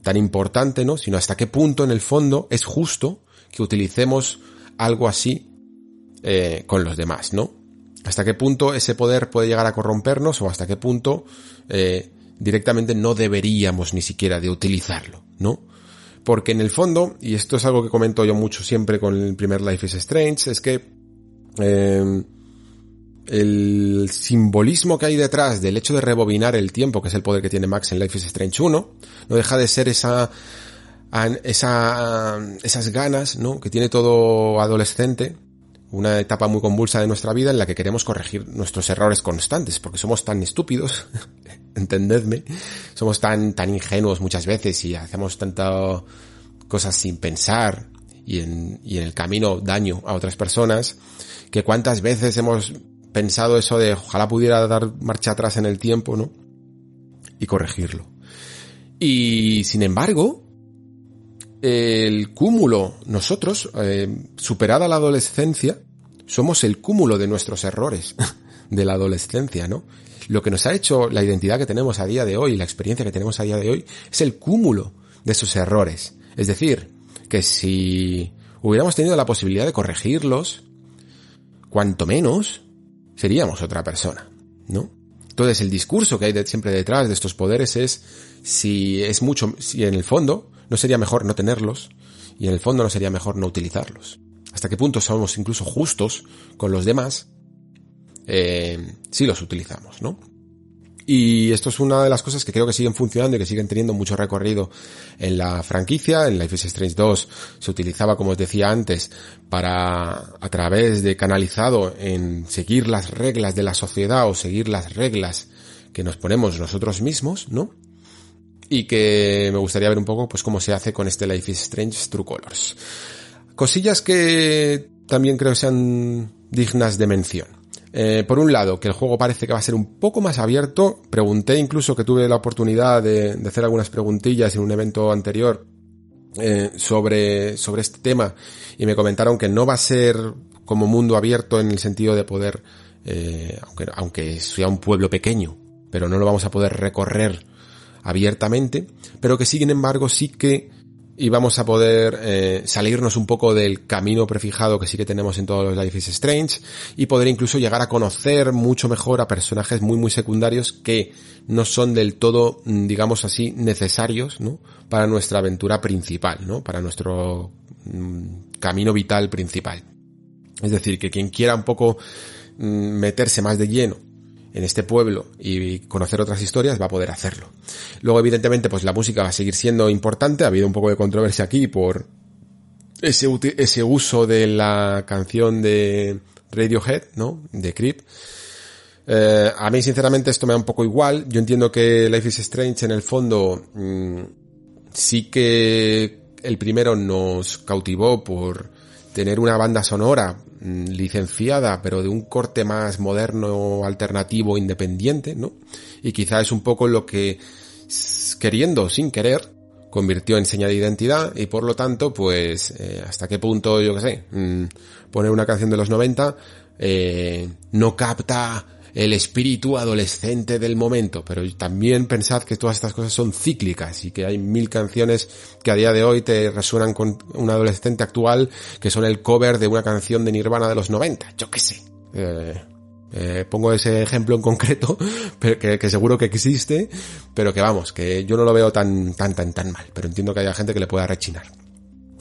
tan importante, ¿no? Sino hasta qué punto en el fondo es justo que utilicemos algo así eh, con los demás, ¿no? Hasta qué punto ese poder puede llegar a corrompernos o hasta qué punto eh, directamente no deberíamos ni siquiera de utilizarlo, ¿no? Porque en el fondo, y esto es algo que comento yo mucho siempre con el primer Life is Strange, es que eh, el simbolismo que hay detrás del hecho de rebobinar el tiempo, que es el poder que tiene Max en Life is Strange 1, no deja de ser esa, esa, esas ganas, ¿no? Que tiene todo adolescente, una etapa muy convulsa de nuestra vida en la que queremos corregir nuestros errores constantes, porque somos tan estúpidos, <laughs> entendedme, somos tan, tan ingenuos muchas veces y hacemos tantas cosas sin pensar y en, y en el camino daño a otras personas, que cuántas veces hemos pensado eso de ojalá pudiera dar marcha atrás en el tiempo, ¿no? Y corregirlo. Y sin embargo, el cúmulo, nosotros, eh, superada la adolescencia, somos el cúmulo de nuestros errores <laughs> de la adolescencia, ¿no? Lo que nos ha hecho la identidad que tenemos a día de hoy, la experiencia que tenemos a día de hoy, es el cúmulo de esos errores. Es decir, que si hubiéramos tenido la posibilidad de corregirlos, cuanto menos, seríamos otra persona, ¿no? Entonces el discurso que hay siempre detrás de estos poderes es si es mucho, si en el fondo no sería mejor no tenerlos y en el fondo no sería mejor no utilizarlos. Hasta qué punto somos incluso justos con los demás eh, si los utilizamos, ¿no? Y esto es una de las cosas que creo que siguen funcionando y que siguen teniendo mucho recorrido en la franquicia. En Life is Strange 2 se utilizaba, como os decía antes, para, a través de canalizado en seguir las reglas de la sociedad o seguir las reglas que nos ponemos nosotros mismos, ¿no? Y que me gustaría ver un poco, pues, cómo se hace con este Life is Strange True Colors. Cosillas que también creo sean dignas de mención. Eh, por un lado, que el juego parece que va a ser un poco más abierto. Pregunté incluso que tuve la oportunidad de, hacer algunas preguntillas en un evento anterior eh, sobre, sobre este tema y me comentaron que no va a ser como mundo abierto en el sentido de poder, eh, aunque, aunque sea un pueblo pequeño, pero no lo vamos a poder recorrer abiertamente, pero que sin embargo sí que y vamos a poder eh, salirnos un poco del camino prefijado que sí que tenemos en todos los Life is Strange y poder incluso llegar a conocer mucho mejor a personajes muy muy secundarios que no son del todo, mm, digamos así, necesarios, ¿no? Para nuestra aventura principal, ¿no? Para nuestro mm, camino vital principal. Es decir, que quien quiera un poco mm, meterse más de lleno en este pueblo y conocer otras historias va a poder hacerlo. Luego, evidentemente, pues la música va a seguir siendo importante. Ha habido un poco de controversia aquí por ese, ese uso de la canción de Radiohead, ¿no? De Creep. Eh, a mí, sinceramente, esto me da un poco igual. Yo entiendo que Life is Strange, en el fondo, mm, sí que el primero nos cautivó por tener una banda sonora mm, licenciada, pero de un corte más moderno, alternativo, independiente, ¿no? Y quizá es un poco lo que, queriendo, sin querer, convirtió en seña de identidad y por lo tanto, pues, eh, hasta qué punto, yo qué sé, mm, poner una canción de los 90 eh, no capta el espíritu adolescente del momento, pero también pensad que todas estas cosas son cíclicas y que hay mil canciones que a día de hoy te resuenan con un adolescente actual que son el cover de una canción de Nirvana de los 90, yo qué sé. Eh, eh, pongo ese ejemplo en concreto, <laughs> que, seguro que existe, pero que vamos, que yo no lo veo tan, tan, tan, tan mal, pero entiendo que haya gente que le pueda rechinar.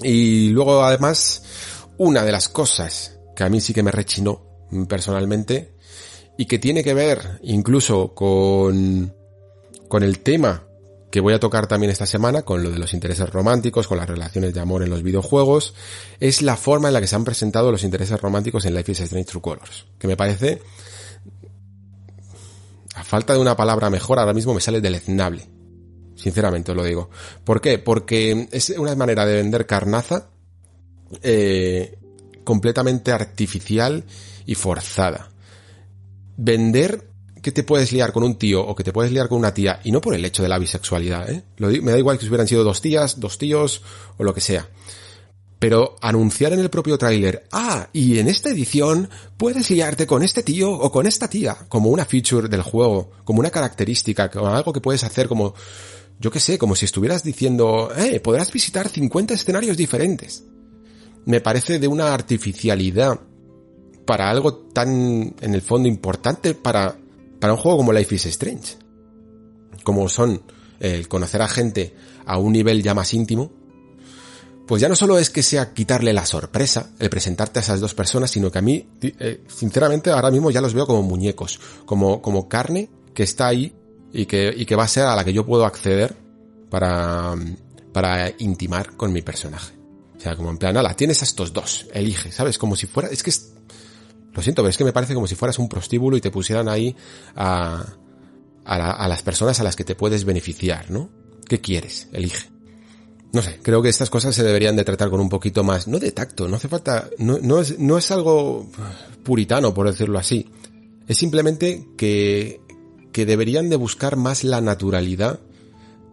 Y luego además, una de las cosas que a mí sí que me rechinó personalmente y que tiene que ver incluso con, con el tema que voy a tocar también esta semana, con lo de los intereses románticos, con las relaciones de amor en los videojuegos, es la forma en la que se han presentado los intereses románticos en Life is Strange True Colors, que me parece, a falta de una palabra mejor, ahora mismo me sale deleznable. Sinceramente os lo digo. ¿Por qué? Porque es una manera de vender carnaza eh, completamente artificial y forzada vender que te puedes liar con un tío o que te puedes liar con una tía, y no por el hecho de la bisexualidad, ¿eh? me da igual que hubieran sido dos tías, dos tíos o lo que sea. Pero anunciar en el propio tráiler, ah, y en esta edición puedes liarte con este tío o con esta tía, como una feature del juego, como una característica, como algo que puedes hacer como, yo qué sé, como si estuvieras diciendo, eh, podrás visitar 50 escenarios diferentes. Me parece de una artificialidad para algo tan, en el fondo, importante para, para un juego como Life is Strange. Como son el conocer a gente a un nivel ya más íntimo, pues ya no solo es que sea quitarle la sorpresa, el presentarte a esas dos personas, sino que a mí, eh, sinceramente, ahora mismo ya los veo como muñecos, como, como carne que está ahí y que, y que va a ser a la que yo puedo acceder para, para intimar con mi personaje. O sea, como en plan, ala, tienes a estos dos, elige, ¿sabes? Como si fuera, es que es, lo siento, pero es que me parece como si fueras un prostíbulo y te pusieran ahí a, a, las personas a las que te puedes beneficiar, ¿no? ¿Qué quieres? Elige. No sé, creo que estas cosas se deberían de tratar con un poquito más, no de tacto, no hace falta, no, no, es, no es algo puritano, por decirlo así. Es simplemente que, que deberían de buscar más la naturalidad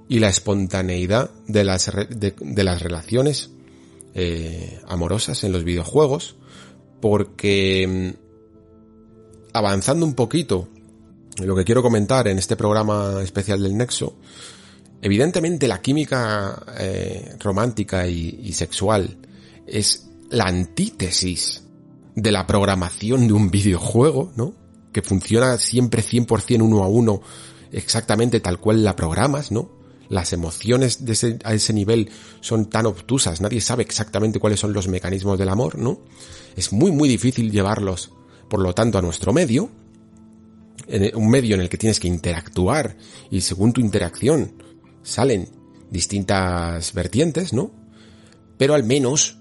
y la espontaneidad de las, de, de las relaciones eh, amorosas en los videojuegos, porque mm, avanzando un poquito lo que quiero comentar en este programa especial del Nexo, evidentemente la química eh, romántica y, sexual es la antítesis de la programación de un videojuego, ¿no? Que funciona siempre 100% uno a uno, exactamente tal cual la programas, ¿no? Las emociones a ese nivel son tan obtusas, nadie sabe exactamente cuáles son los mecanismos del amor, ¿no? es muy muy difícil llevarlos, por lo tanto, a nuestro medio. un medio en el que tienes que interactuar y según tu interacción salen distintas vertientes, ¿no? Pero al menos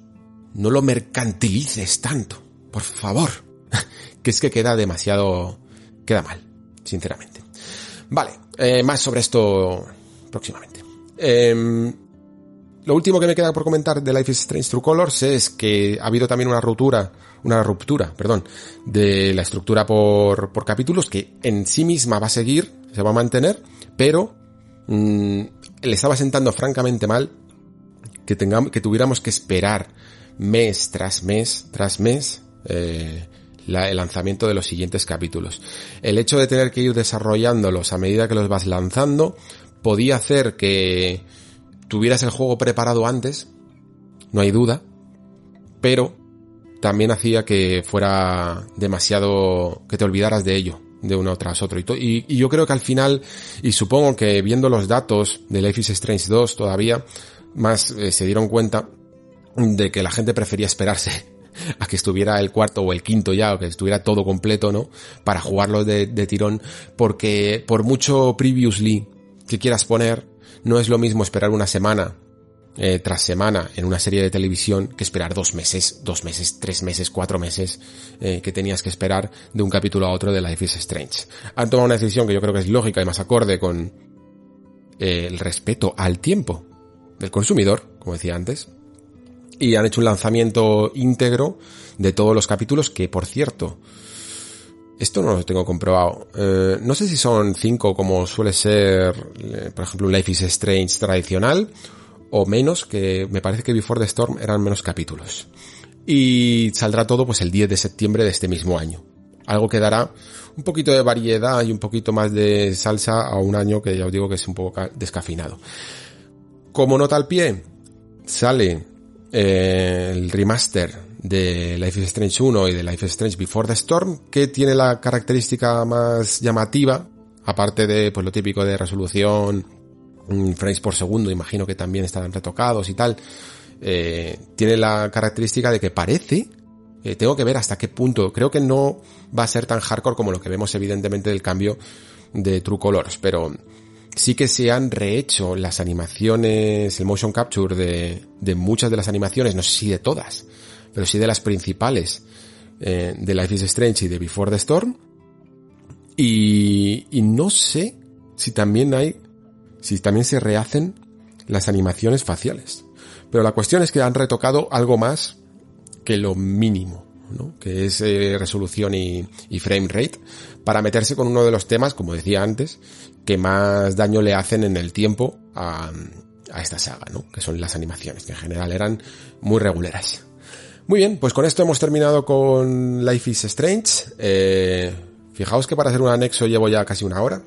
no lo mercantilices tanto, por favor, <laughs> que es que queda demasiado, queda mal, sinceramente. Vale, eh, más sobre esto próximamente. Em, lo último que me queda por comentar de Life is Strange True Colors es que ha habido también una ruptura, una ruptura, perdón, de la estructura por, por capítulos que en sí misma va a seguir, se va a mantener, pero mmm, le estaba sentando francamente mal que tengamos, que tuviéramos que esperar mes tras mes tras mes eh, el lanzamiento de los siguientes capítulos. El hecho de tener que ir desarrollándolos a medida que los vas lanzando podía hacer que tuvieras el juego preparado antes, no hay duda, pero también hacía que fuera demasiado, que te olvidaras de ello, de uno tras otro. Y, y, yo creo que al final, y supongo que viendo los datos de Life is Strange 2 todavía, más eh, se dieron cuenta de que la gente prefería esperarse <laughs> a que estuviera el cuarto o el quinto ya, o que estuviera todo completo, ¿no? Para jugarlo de, de tirón, porque por mucho previously que quieras poner, no es lo mismo esperar una semana eh, tras semana en una serie de televisión que esperar dos meses, dos meses, tres meses, cuatro meses eh, que tenías que esperar de un capítulo a otro de Life is Strange. Han tomado una decisión que yo creo que es lógica y más acorde con eh, el respeto al tiempo del consumidor, como decía antes, y han hecho un lanzamiento íntegro de todos los capítulos que, por cierto, esto no lo tengo comprobado. Eh, no sé si son cinco como suele ser, eh, por ejemplo, Life is Strange tradicional, o menos, que me parece que Before the Storm eran menos capítulos. Y saldrá todo pues el 10 de septiembre de este mismo año. Algo que dará un poquito de variedad y un poquito más de salsa a un año que ya os digo que es un poco descafinado. Como nota al pie, sale eh, el remaster de Life is Strange 1 y de Life is Strange Before the Storm, que tiene la característica más llamativa, aparte de pues lo típico de resolución, frames por segundo, imagino que también estarán retocados y tal, eh, tiene la característica de que parece, eh, tengo que ver hasta qué punto, creo que no va a ser tan hardcore como lo que vemos evidentemente del cambio de True Colors, pero sí que se han rehecho las animaciones, el motion capture de, de muchas de las animaciones, no sé si de todas, pero sí de las principales eh, de Life is Strange y de Before the Storm. Y, y no sé si también hay, si también se rehacen las animaciones faciales. Pero la cuestión es que han retocado algo más que lo mínimo, ¿no? que es eh, resolución y, y, frame rate, para meterse con uno de los temas, como decía antes, que más daño le hacen en el tiempo a, a esta saga, ¿no? que son las animaciones, que en general eran muy regulares. Muy bien, pues con esto hemos terminado con Life is Strange. Eh, fijaos que para hacer un anexo llevo ya casi una hora.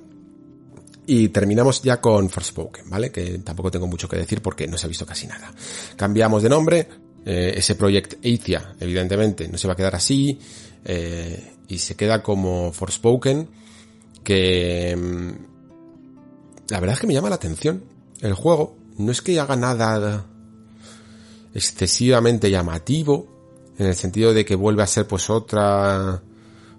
Y terminamos ya con Forspoken, ¿vale? Que tampoco tengo mucho que decir porque no se ha visto casi nada. Cambiamos de nombre. Eh, ese Project Aethia, evidentemente, no se va a quedar así. Eh, y se queda como Forspoken. Que... Mm, la verdad es que me llama la atención. El juego no es que haga nada excesivamente llamativo, en el sentido de que vuelve a ser pues otra,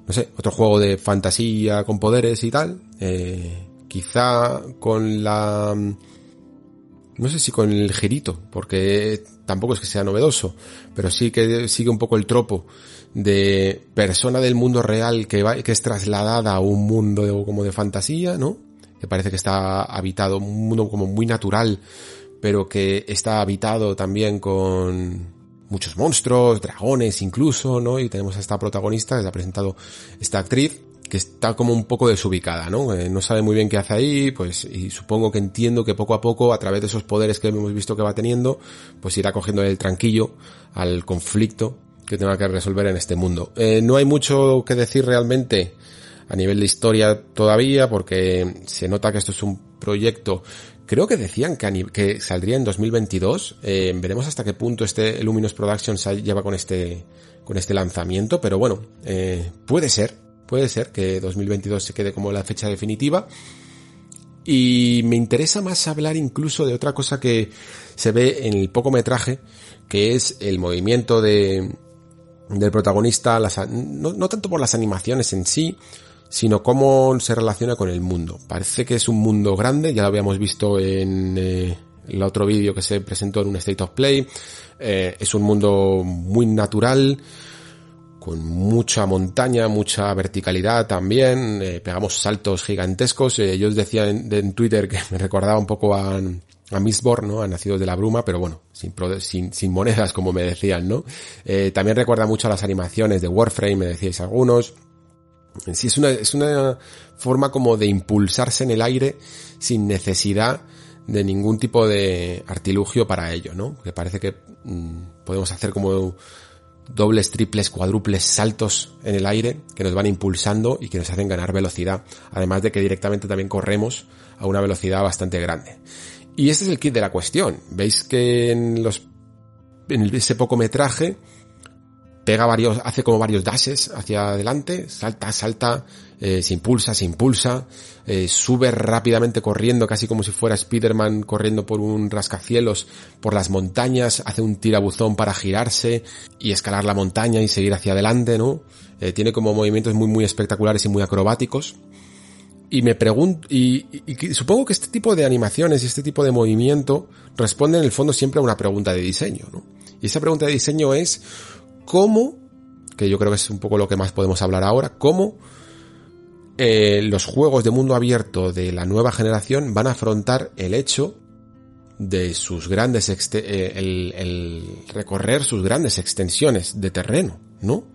no sé, otro juego de fantasía con poderes y tal, eh, quizá con la, no sé si con el girito, porque tampoco es que sea novedoso, pero sí que sigue un poco el tropo de persona del mundo real que va, que es trasladada a un mundo como de fantasía, ¿no? Que parece que está habitado, un mundo como muy natural, pero que está habitado también con muchos monstruos, dragones incluso, ¿no? Y tenemos a esta protagonista que se ha presentado esta actriz que está como un poco desubicada, ¿no? Eh, no sabe muy bien qué hace ahí, pues, y supongo que entiendo que poco a poco, a través de esos poderes que hemos visto que va teniendo, pues irá cogiendo el tranquillo al conflicto que tenga que resolver en este mundo. Eh, no hay mucho que decir realmente a nivel de historia todavía, porque se nota que esto es un proyecto Creo que decían que, saldría en 2022. Eh, veremos hasta qué punto este Luminous Productions lleva con este, con este lanzamiento, pero bueno, eh, puede ser, puede ser que 2022 se quede como la fecha definitiva. Y me interesa más hablar incluso de otra cosa que se ve en el poco metraje, que es el movimiento de, del protagonista, no tanto por las animaciones en sí, sino cómo se relaciona con el mundo. Parece que es un mundo grande, ya lo habíamos visto en eh, el otro vídeo que se presentó en un State of Play. Eh, es un mundo muy natural, con mucha montaña, mucha verticalidad también, eh, pegamos saltos gigantescos. Yo os decía en, Twitter que me recordaba un poco a, a Mistborn, ¿no? A Nacidos de la Bruma, pero bueno, sin, sin, monedas, como me decían, ¿no? También recuerda mucho a las animaciones de Warframe, me decíais algunos. Sí, es una, es una forma como de impulsarse en el aire sin necesidad de ningún tipo de artilugio para ello, ¿no? Que parece que mm, podemos hacer como dobles, triples, cuádruples saltos en el aire que nos van impulsando y que nos hacen ganar velocidad, además de que directamente también corremos a una velocidad bastante grande. Y ese es el kit de la cuestión. Veis que en los en ese poco metraje pega varios, hace como varios dashes hacia adelante, salta, salta, eh, se impulsa, se impulsa, eh, sube rápidamente corriendo, casi como si fuera Spider-Man corriendo por un rascacielos por las montañas, hace un tirabuzón para girarse y escalar la montaña y seguir hacia adelante, ¿no? Eh, tiene como movimientos muy, muy espectaculares y muy acrobáticos. Y me pregunto, y, y, supongo que este tipo de animaciones y este tipo de movimiento responden en el fondo siempre a una pregunta de diseño, ¿no? Y esa pregunta de diseño es, ¿cómo, que yo creo que es un poco lo que más podemos hablar ahora, cómo eh, los juegos de mundo abierto de la nueva generación van a afrontar el hecho de sus grandes eh, el, recorrer sus grandes extensiones de terreno, ¿no?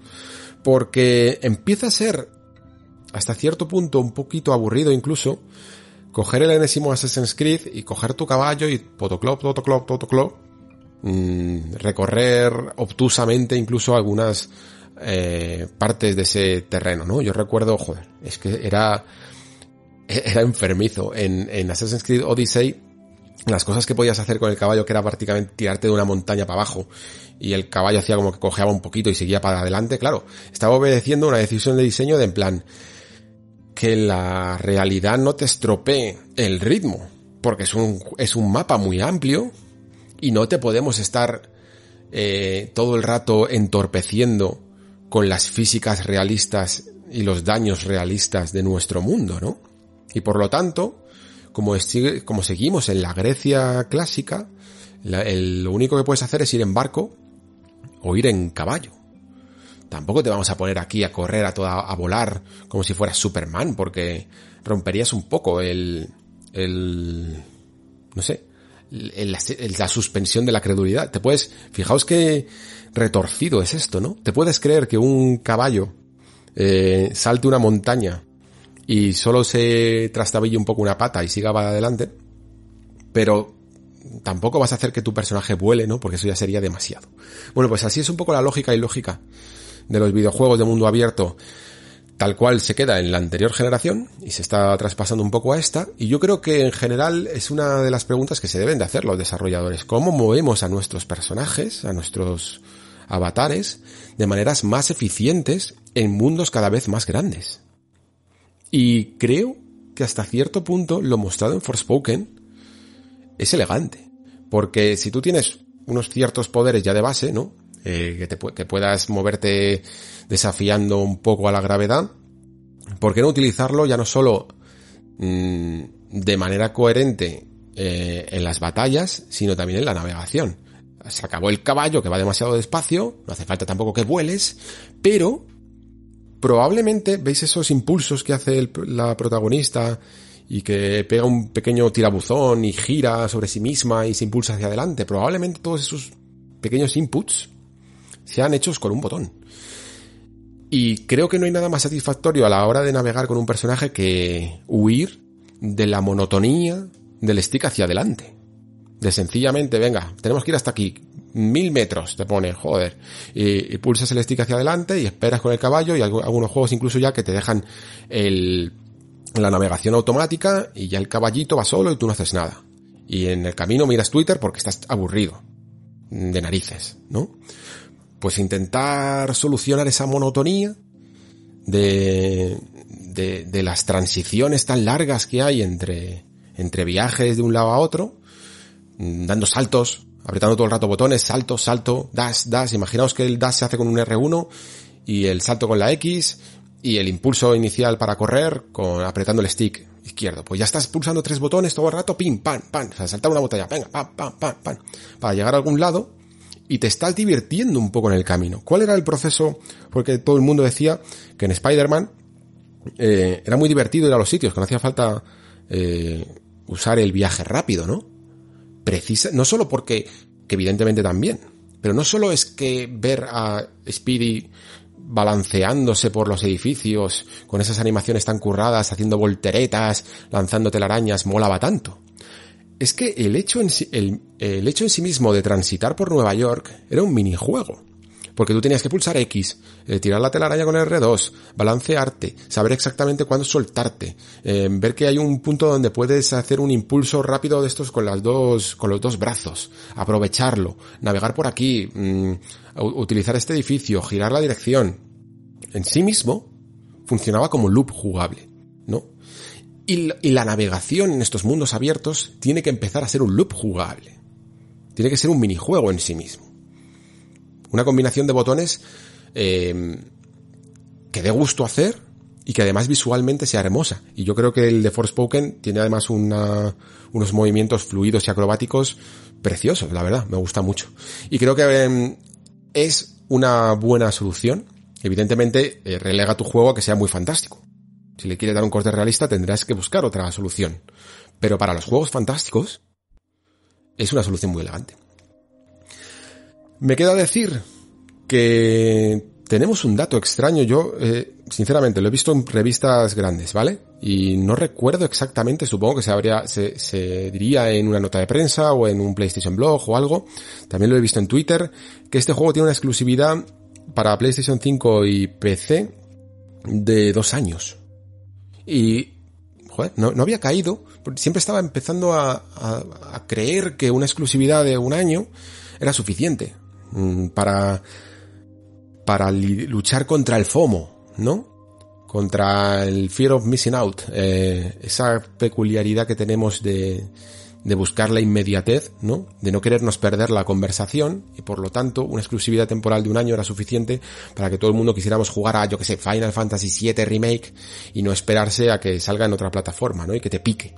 Porque empieza a ser hasta cierto punto un poquito aburrido incluso coger el enésimo Assassin's Creed y coger tu caballo y potoclop, potoclop, potoclop, mmm, recorrer obtusamente incluso algunas eh, partes de ese terreno, ¿no? Yo recuerdo, joder, es que era, <laughs> era enfermizo. En, en Assassin's Creed Odyssey, las cosas que podías hacer con el caballo, que era prácticamente tirarte de una montaña para abajo, y el caballo hacía como que cojeaba un poquito y seguía para adelante, claro, estaba obedeciendo una decisión de diseño de en plan, que la realidad no te estropee el ritmo, porque es un, es un mapa muy amplio, y no te podemos estar eh, todo el rato entorpeciendo con las físicas realistas y los daños realistas de nuestro mundo, ¿no? Y por lo tanto, como, como seguimos en la Grecia clásica, lo único que puedes hacer es ir en barco o ir en caballo. Tampoco te vamos a poner aquí a correr, a toda, a volar como si fueras Superman, porque romperías un poco el, el, no sé, la suspensión de la credulidad. Te puedes, fijaos que retorcido es esto, ¿no? Te puedes creer que un caballo eh, salte una montaña y solo se trastabille un poco una pata y siga para adelante, pero tampoco vas a hacer que tu personaje vuele, ¿no? Porque eso ya sería demasiado. Bueno, pues así es un poco la lógica y lógica de los videojuegos de mundo abierto tal cual se queda en la anterior generación y se está traspasando un poco a esta. Y yo creo que en general es una de las preguntas que se deben de hacer los desarrolladores. ¿Cómo movemos a nuestros personajes, a nuestros avatares, de maneras más eficientes en mundos cada vez más grandes? Y creo que hasta cierto punto lo mostrado en Forspoken es elegante. Porque si tú tienes unos ciertos poderes ya de base, ¿no? Eh, que, te, puedas moverte desafiando un poco a la gravedad, ¿por qué no utilizarlo ya no solo mm, de manera coherente eh, en las batallas, sino también en la navegación? Se acabó el caballo que va demasiado despacio, no hace falta tampoco que vueles, pero probablemente veis esos impulsos que hace la protagonista y que pega un pequeño tirabuzón y gira sobre sí misma y se impulsa hacia adelante. Probablemente todos esos pequeños inputs sean hechos con un botón. Y creo que no hay nada más satisfactorio a la hora de navegar con un personaje que huir de la monotonía del stick hacia adelante. De sencillamente, venga, tenemos que ir hasta aquí. Mil metros te pone, joder. Y, pulsas el stick hacia adelante y esperas con el caballo y algunos juegos incluso ya que te dejan el, la navegación automática y ya el caballito va solo y tú no haces nada. Y en el camino miras Twitter porque estás aburrido. De narices, ¿no? Pues intentar solucionar esa monotonía de, de, las transiciones tan largas que hay entre, entre viajes de un lado a otro, mm, dando saltos, apretando todo el rato botones, salto, salto, dash, dash. Imaginaos que el dash se hace con un R1 y el salto con la X y el impulso inicial para correr con apretando el stick izquierdo. Pues ya estás pulsando tres botones todo el rato, pim, pam, pam, o sea, saltar una botella, venga, pam, pam, pam, pam, para llegar a algún lado y te estás divirtiendo un poco en el camino. ¿Cuál era el proceso? Porque todo el mundo decía que en Spider-Man eh, era muy divertido ir a los sitios, que no hacía falta eh, usar el viaje rápido, ¿no? Precisa, no solo porque, que evidentemente también, pero no solo es que ver a Speedy balanceándose por los edificios, con esas animaciones tan curradas, haciendo volteretas, lanzando telarañas, molaba tanto. Es que el hecho en sí, el, el hecho en sí mismo de transitar por Nueva York era un minijuego. Porque tú tenías que pulsar X, eh, tirar la telaraña con el R2, balancearte, saber exactamente cuándo soltarte, eh, ver que hay un punto donde puedes hacer un impulso rápido de estos con las dos, con los dos brazos, aprovecharlo, navegar por aquí, mmm, utilizar este edificio, girar la dirección. En sí mismo, funcionaba como loop jugable. Y, y la navegación en estos mundos abiertos tiene que empezar a ser un loop jugable. Tiene que ser un minijuego en sí mismo. Una combinación de botones eh, que dé gusto hacer y que además visualmente sea hermosa. Y yo creo que el de Forspoken tiene además una, unos movimientos fluidos y acrobáticos preciosos, la verdad, me gusta mucho. Y creo que eh, es una buena solución. Evidentemente, eh, relega tu juego a que sea muy fantástico. Si le quieres dar un corte realista, tendrás que buscar otra solución. Pero para los juegos fantásticos, es una solución muy elegante. Me queda decir que tenemos un dato extraño. Yo, eh, sinceramente, lo he visto en revistas grandes, ¿vale? Y no recuerdo exactamente, supongo que se, habría, se, se, diría en una nota de prensa o en un PlayStation Blog o algo. También lo he visto en Twitter, que este juego tiene una exclusividad para PlayStation 5 y PC de dos años. Y, joder, no, no había caído. Siempre estaba empezando a, a, a creer que una exclusividad de un año era suficiente mm, para para luchar contra el FOMO, ¿no? Contra el fear of missing out, eh, esa peculiaridad que tenemos de, de buscar la inmediatez, ¿no? De no querernos perder la conversación y por lo tanto una exclusividad temporal de un año era suficiente para que todo el mundo quisiéramos jugar a, yo que sé, Final Fantasy VII Remake y no esperarse a que salga en otra plataforma, ¿no? Y que te pique.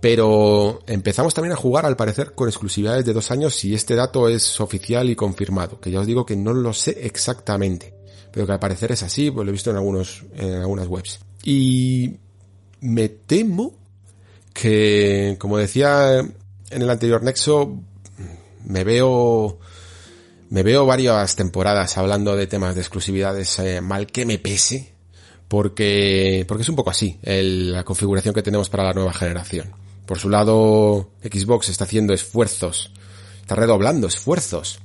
Pero empezamos también a jugar al parecer con exclusividades de dos años si este dato es oficial y confirmado, que ya os digo que no lo sé exactamente, pero que al parecer es así, pues lo he visto en algunos, en algunas webs. Y me temo que, como decía en el anterior nexo, me veo, me veo varias temporadas hablando de temas de exclusividades eh, mal que me pese, porque, porque es un poco así la configuración que tenemos para la nueva generación. Por su lado, Xbox está haciendo esfuerzos, está redoblando esfuerzos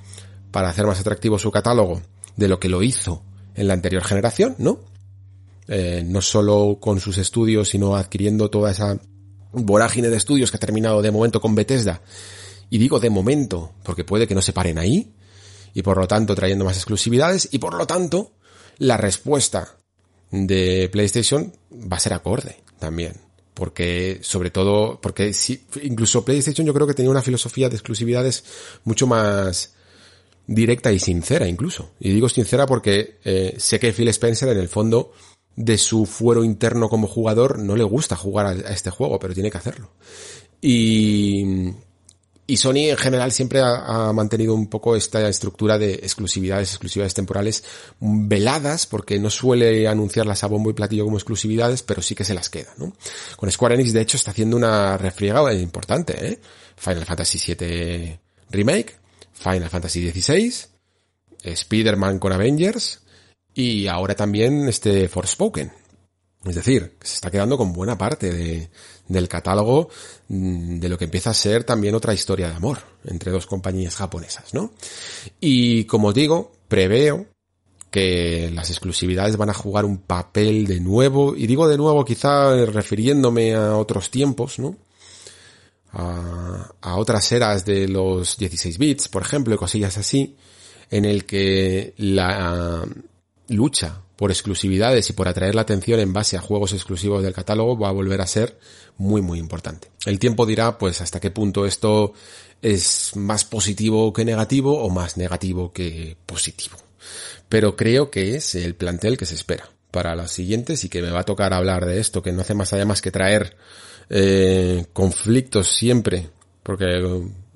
para hacer más atractivo su catálogo de lo que lo hizo en la anterior generación, ¿no? Eh, no solo con sus estudios, sino adquiriendo toda esa vorágine de estudios que ha terminado de momento con Bethesda. Y digo de momento, porque puede que no se paren ahí, y por lo tanto trayendo más exclusividades, y por lo tanto, la respuesta de PlayStation va a ser acorde también porque sobre todo, porque si, incluso PlayStation yo creo que tenía una filosofía de exclusividades mucho más directa y sincera incluso. Y digo sincera porque eh, sé que Phil Spencer en el fondo de su fuero interno como jugador no le gusta jugar a, este juego, pero tiene que hacerlo. Y, y Sony en general siempre ha, ha, mantenido un poco esta estructura de exclusividades, exclusividades temporales veladas, porque no suele anunciarlas a bombo y platillo como exclusividades, pero sí que se las queda, ¿no? Con Square Enix, de hecho, está haciendo una refriega importante, ¿eh? Final Fantasy VII Remake, Final Fantasy XVI, Spider-Man con Avengers, y ahora también este Forspoken. Es decir, se está quedando con buena parte de, del catálogo mm, de lo que empieza a ser también otra historia de amor entre dos compañías japonesas, ¿no? Y como digo, preveo que las exclusividades van a jugar un papel de nuevo, y digo de nuevo quizá refiriéndome a otros tiempos, ¿no? A, a otras eras de los 16 bits, por ejemplo, y cosillas así, en el que la lucha por exclusividades y por atraer la atención en base a juegos exclusivos del catálogo va a volver a ser muy muy importante. El tiempo dirá pues hasta qué punto esto es más positivo que negativo o más negativo que positivo. Pero creo que es el plantel que se espera para las siguientes y que me va a tocar hablar de esto, que no hace más allá más que traer eh, conflictos siempre, porque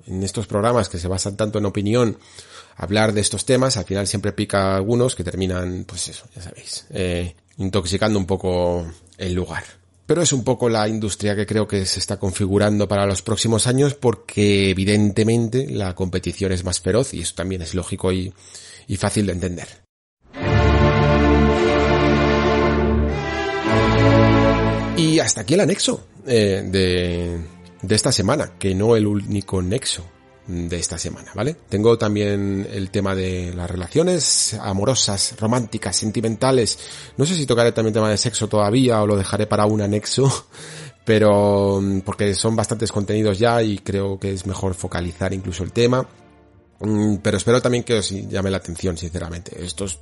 en estos programas que se basan tanto en opinión, hablar de estos temas, al final siempre pica algunos que terminan, pues eso, ya sabéis, eh, intoxicando un poco el lugar. Pero es un poco la industria que creo que se está configurando para los próximos años porque evidentemente la competición es más feroz y eso también es lógico y, y fácil de entender. Y hasta aquí el anexo eh, de, de esta semana, que no el único nexo de esta semana, ¿vale? Tengo también el tema de las relaciones amorosas, románticas, sentimentales. No sé si tocaré también el tema de sexo todavía o lo dejaré para un anexo, <laughs> pero mm, porque son bastantes contenidos ya y creo que es mejor focalizar incluso el tema. Mm, pero espero también que os llame la atención, sinceramente. Estos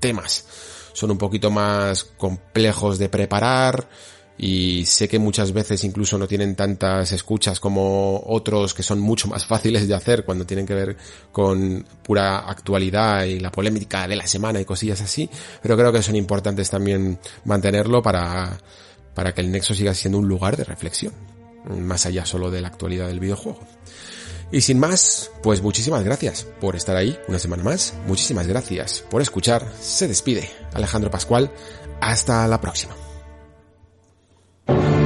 temas son un poquito más complejos de preparar, y sé que muchas veces incluso no tienen tantas escuchas como otros que son mucho más <laughs> fáciles de hacer cuando tienen que ver con pura actualidad y la polémica de la semana y cosillas así, pero creo que son importantes también mantenerlo para, para que el Nexo siga siendo un lugar de reflexión, más allá solo de la actualidad del videojuego. Y sin más, pues muchísimas gracias por estar ahí una semana más, muchísimas gracias por escuchar, se despide Alejandro Pascual, hasta la próxima. Thank you.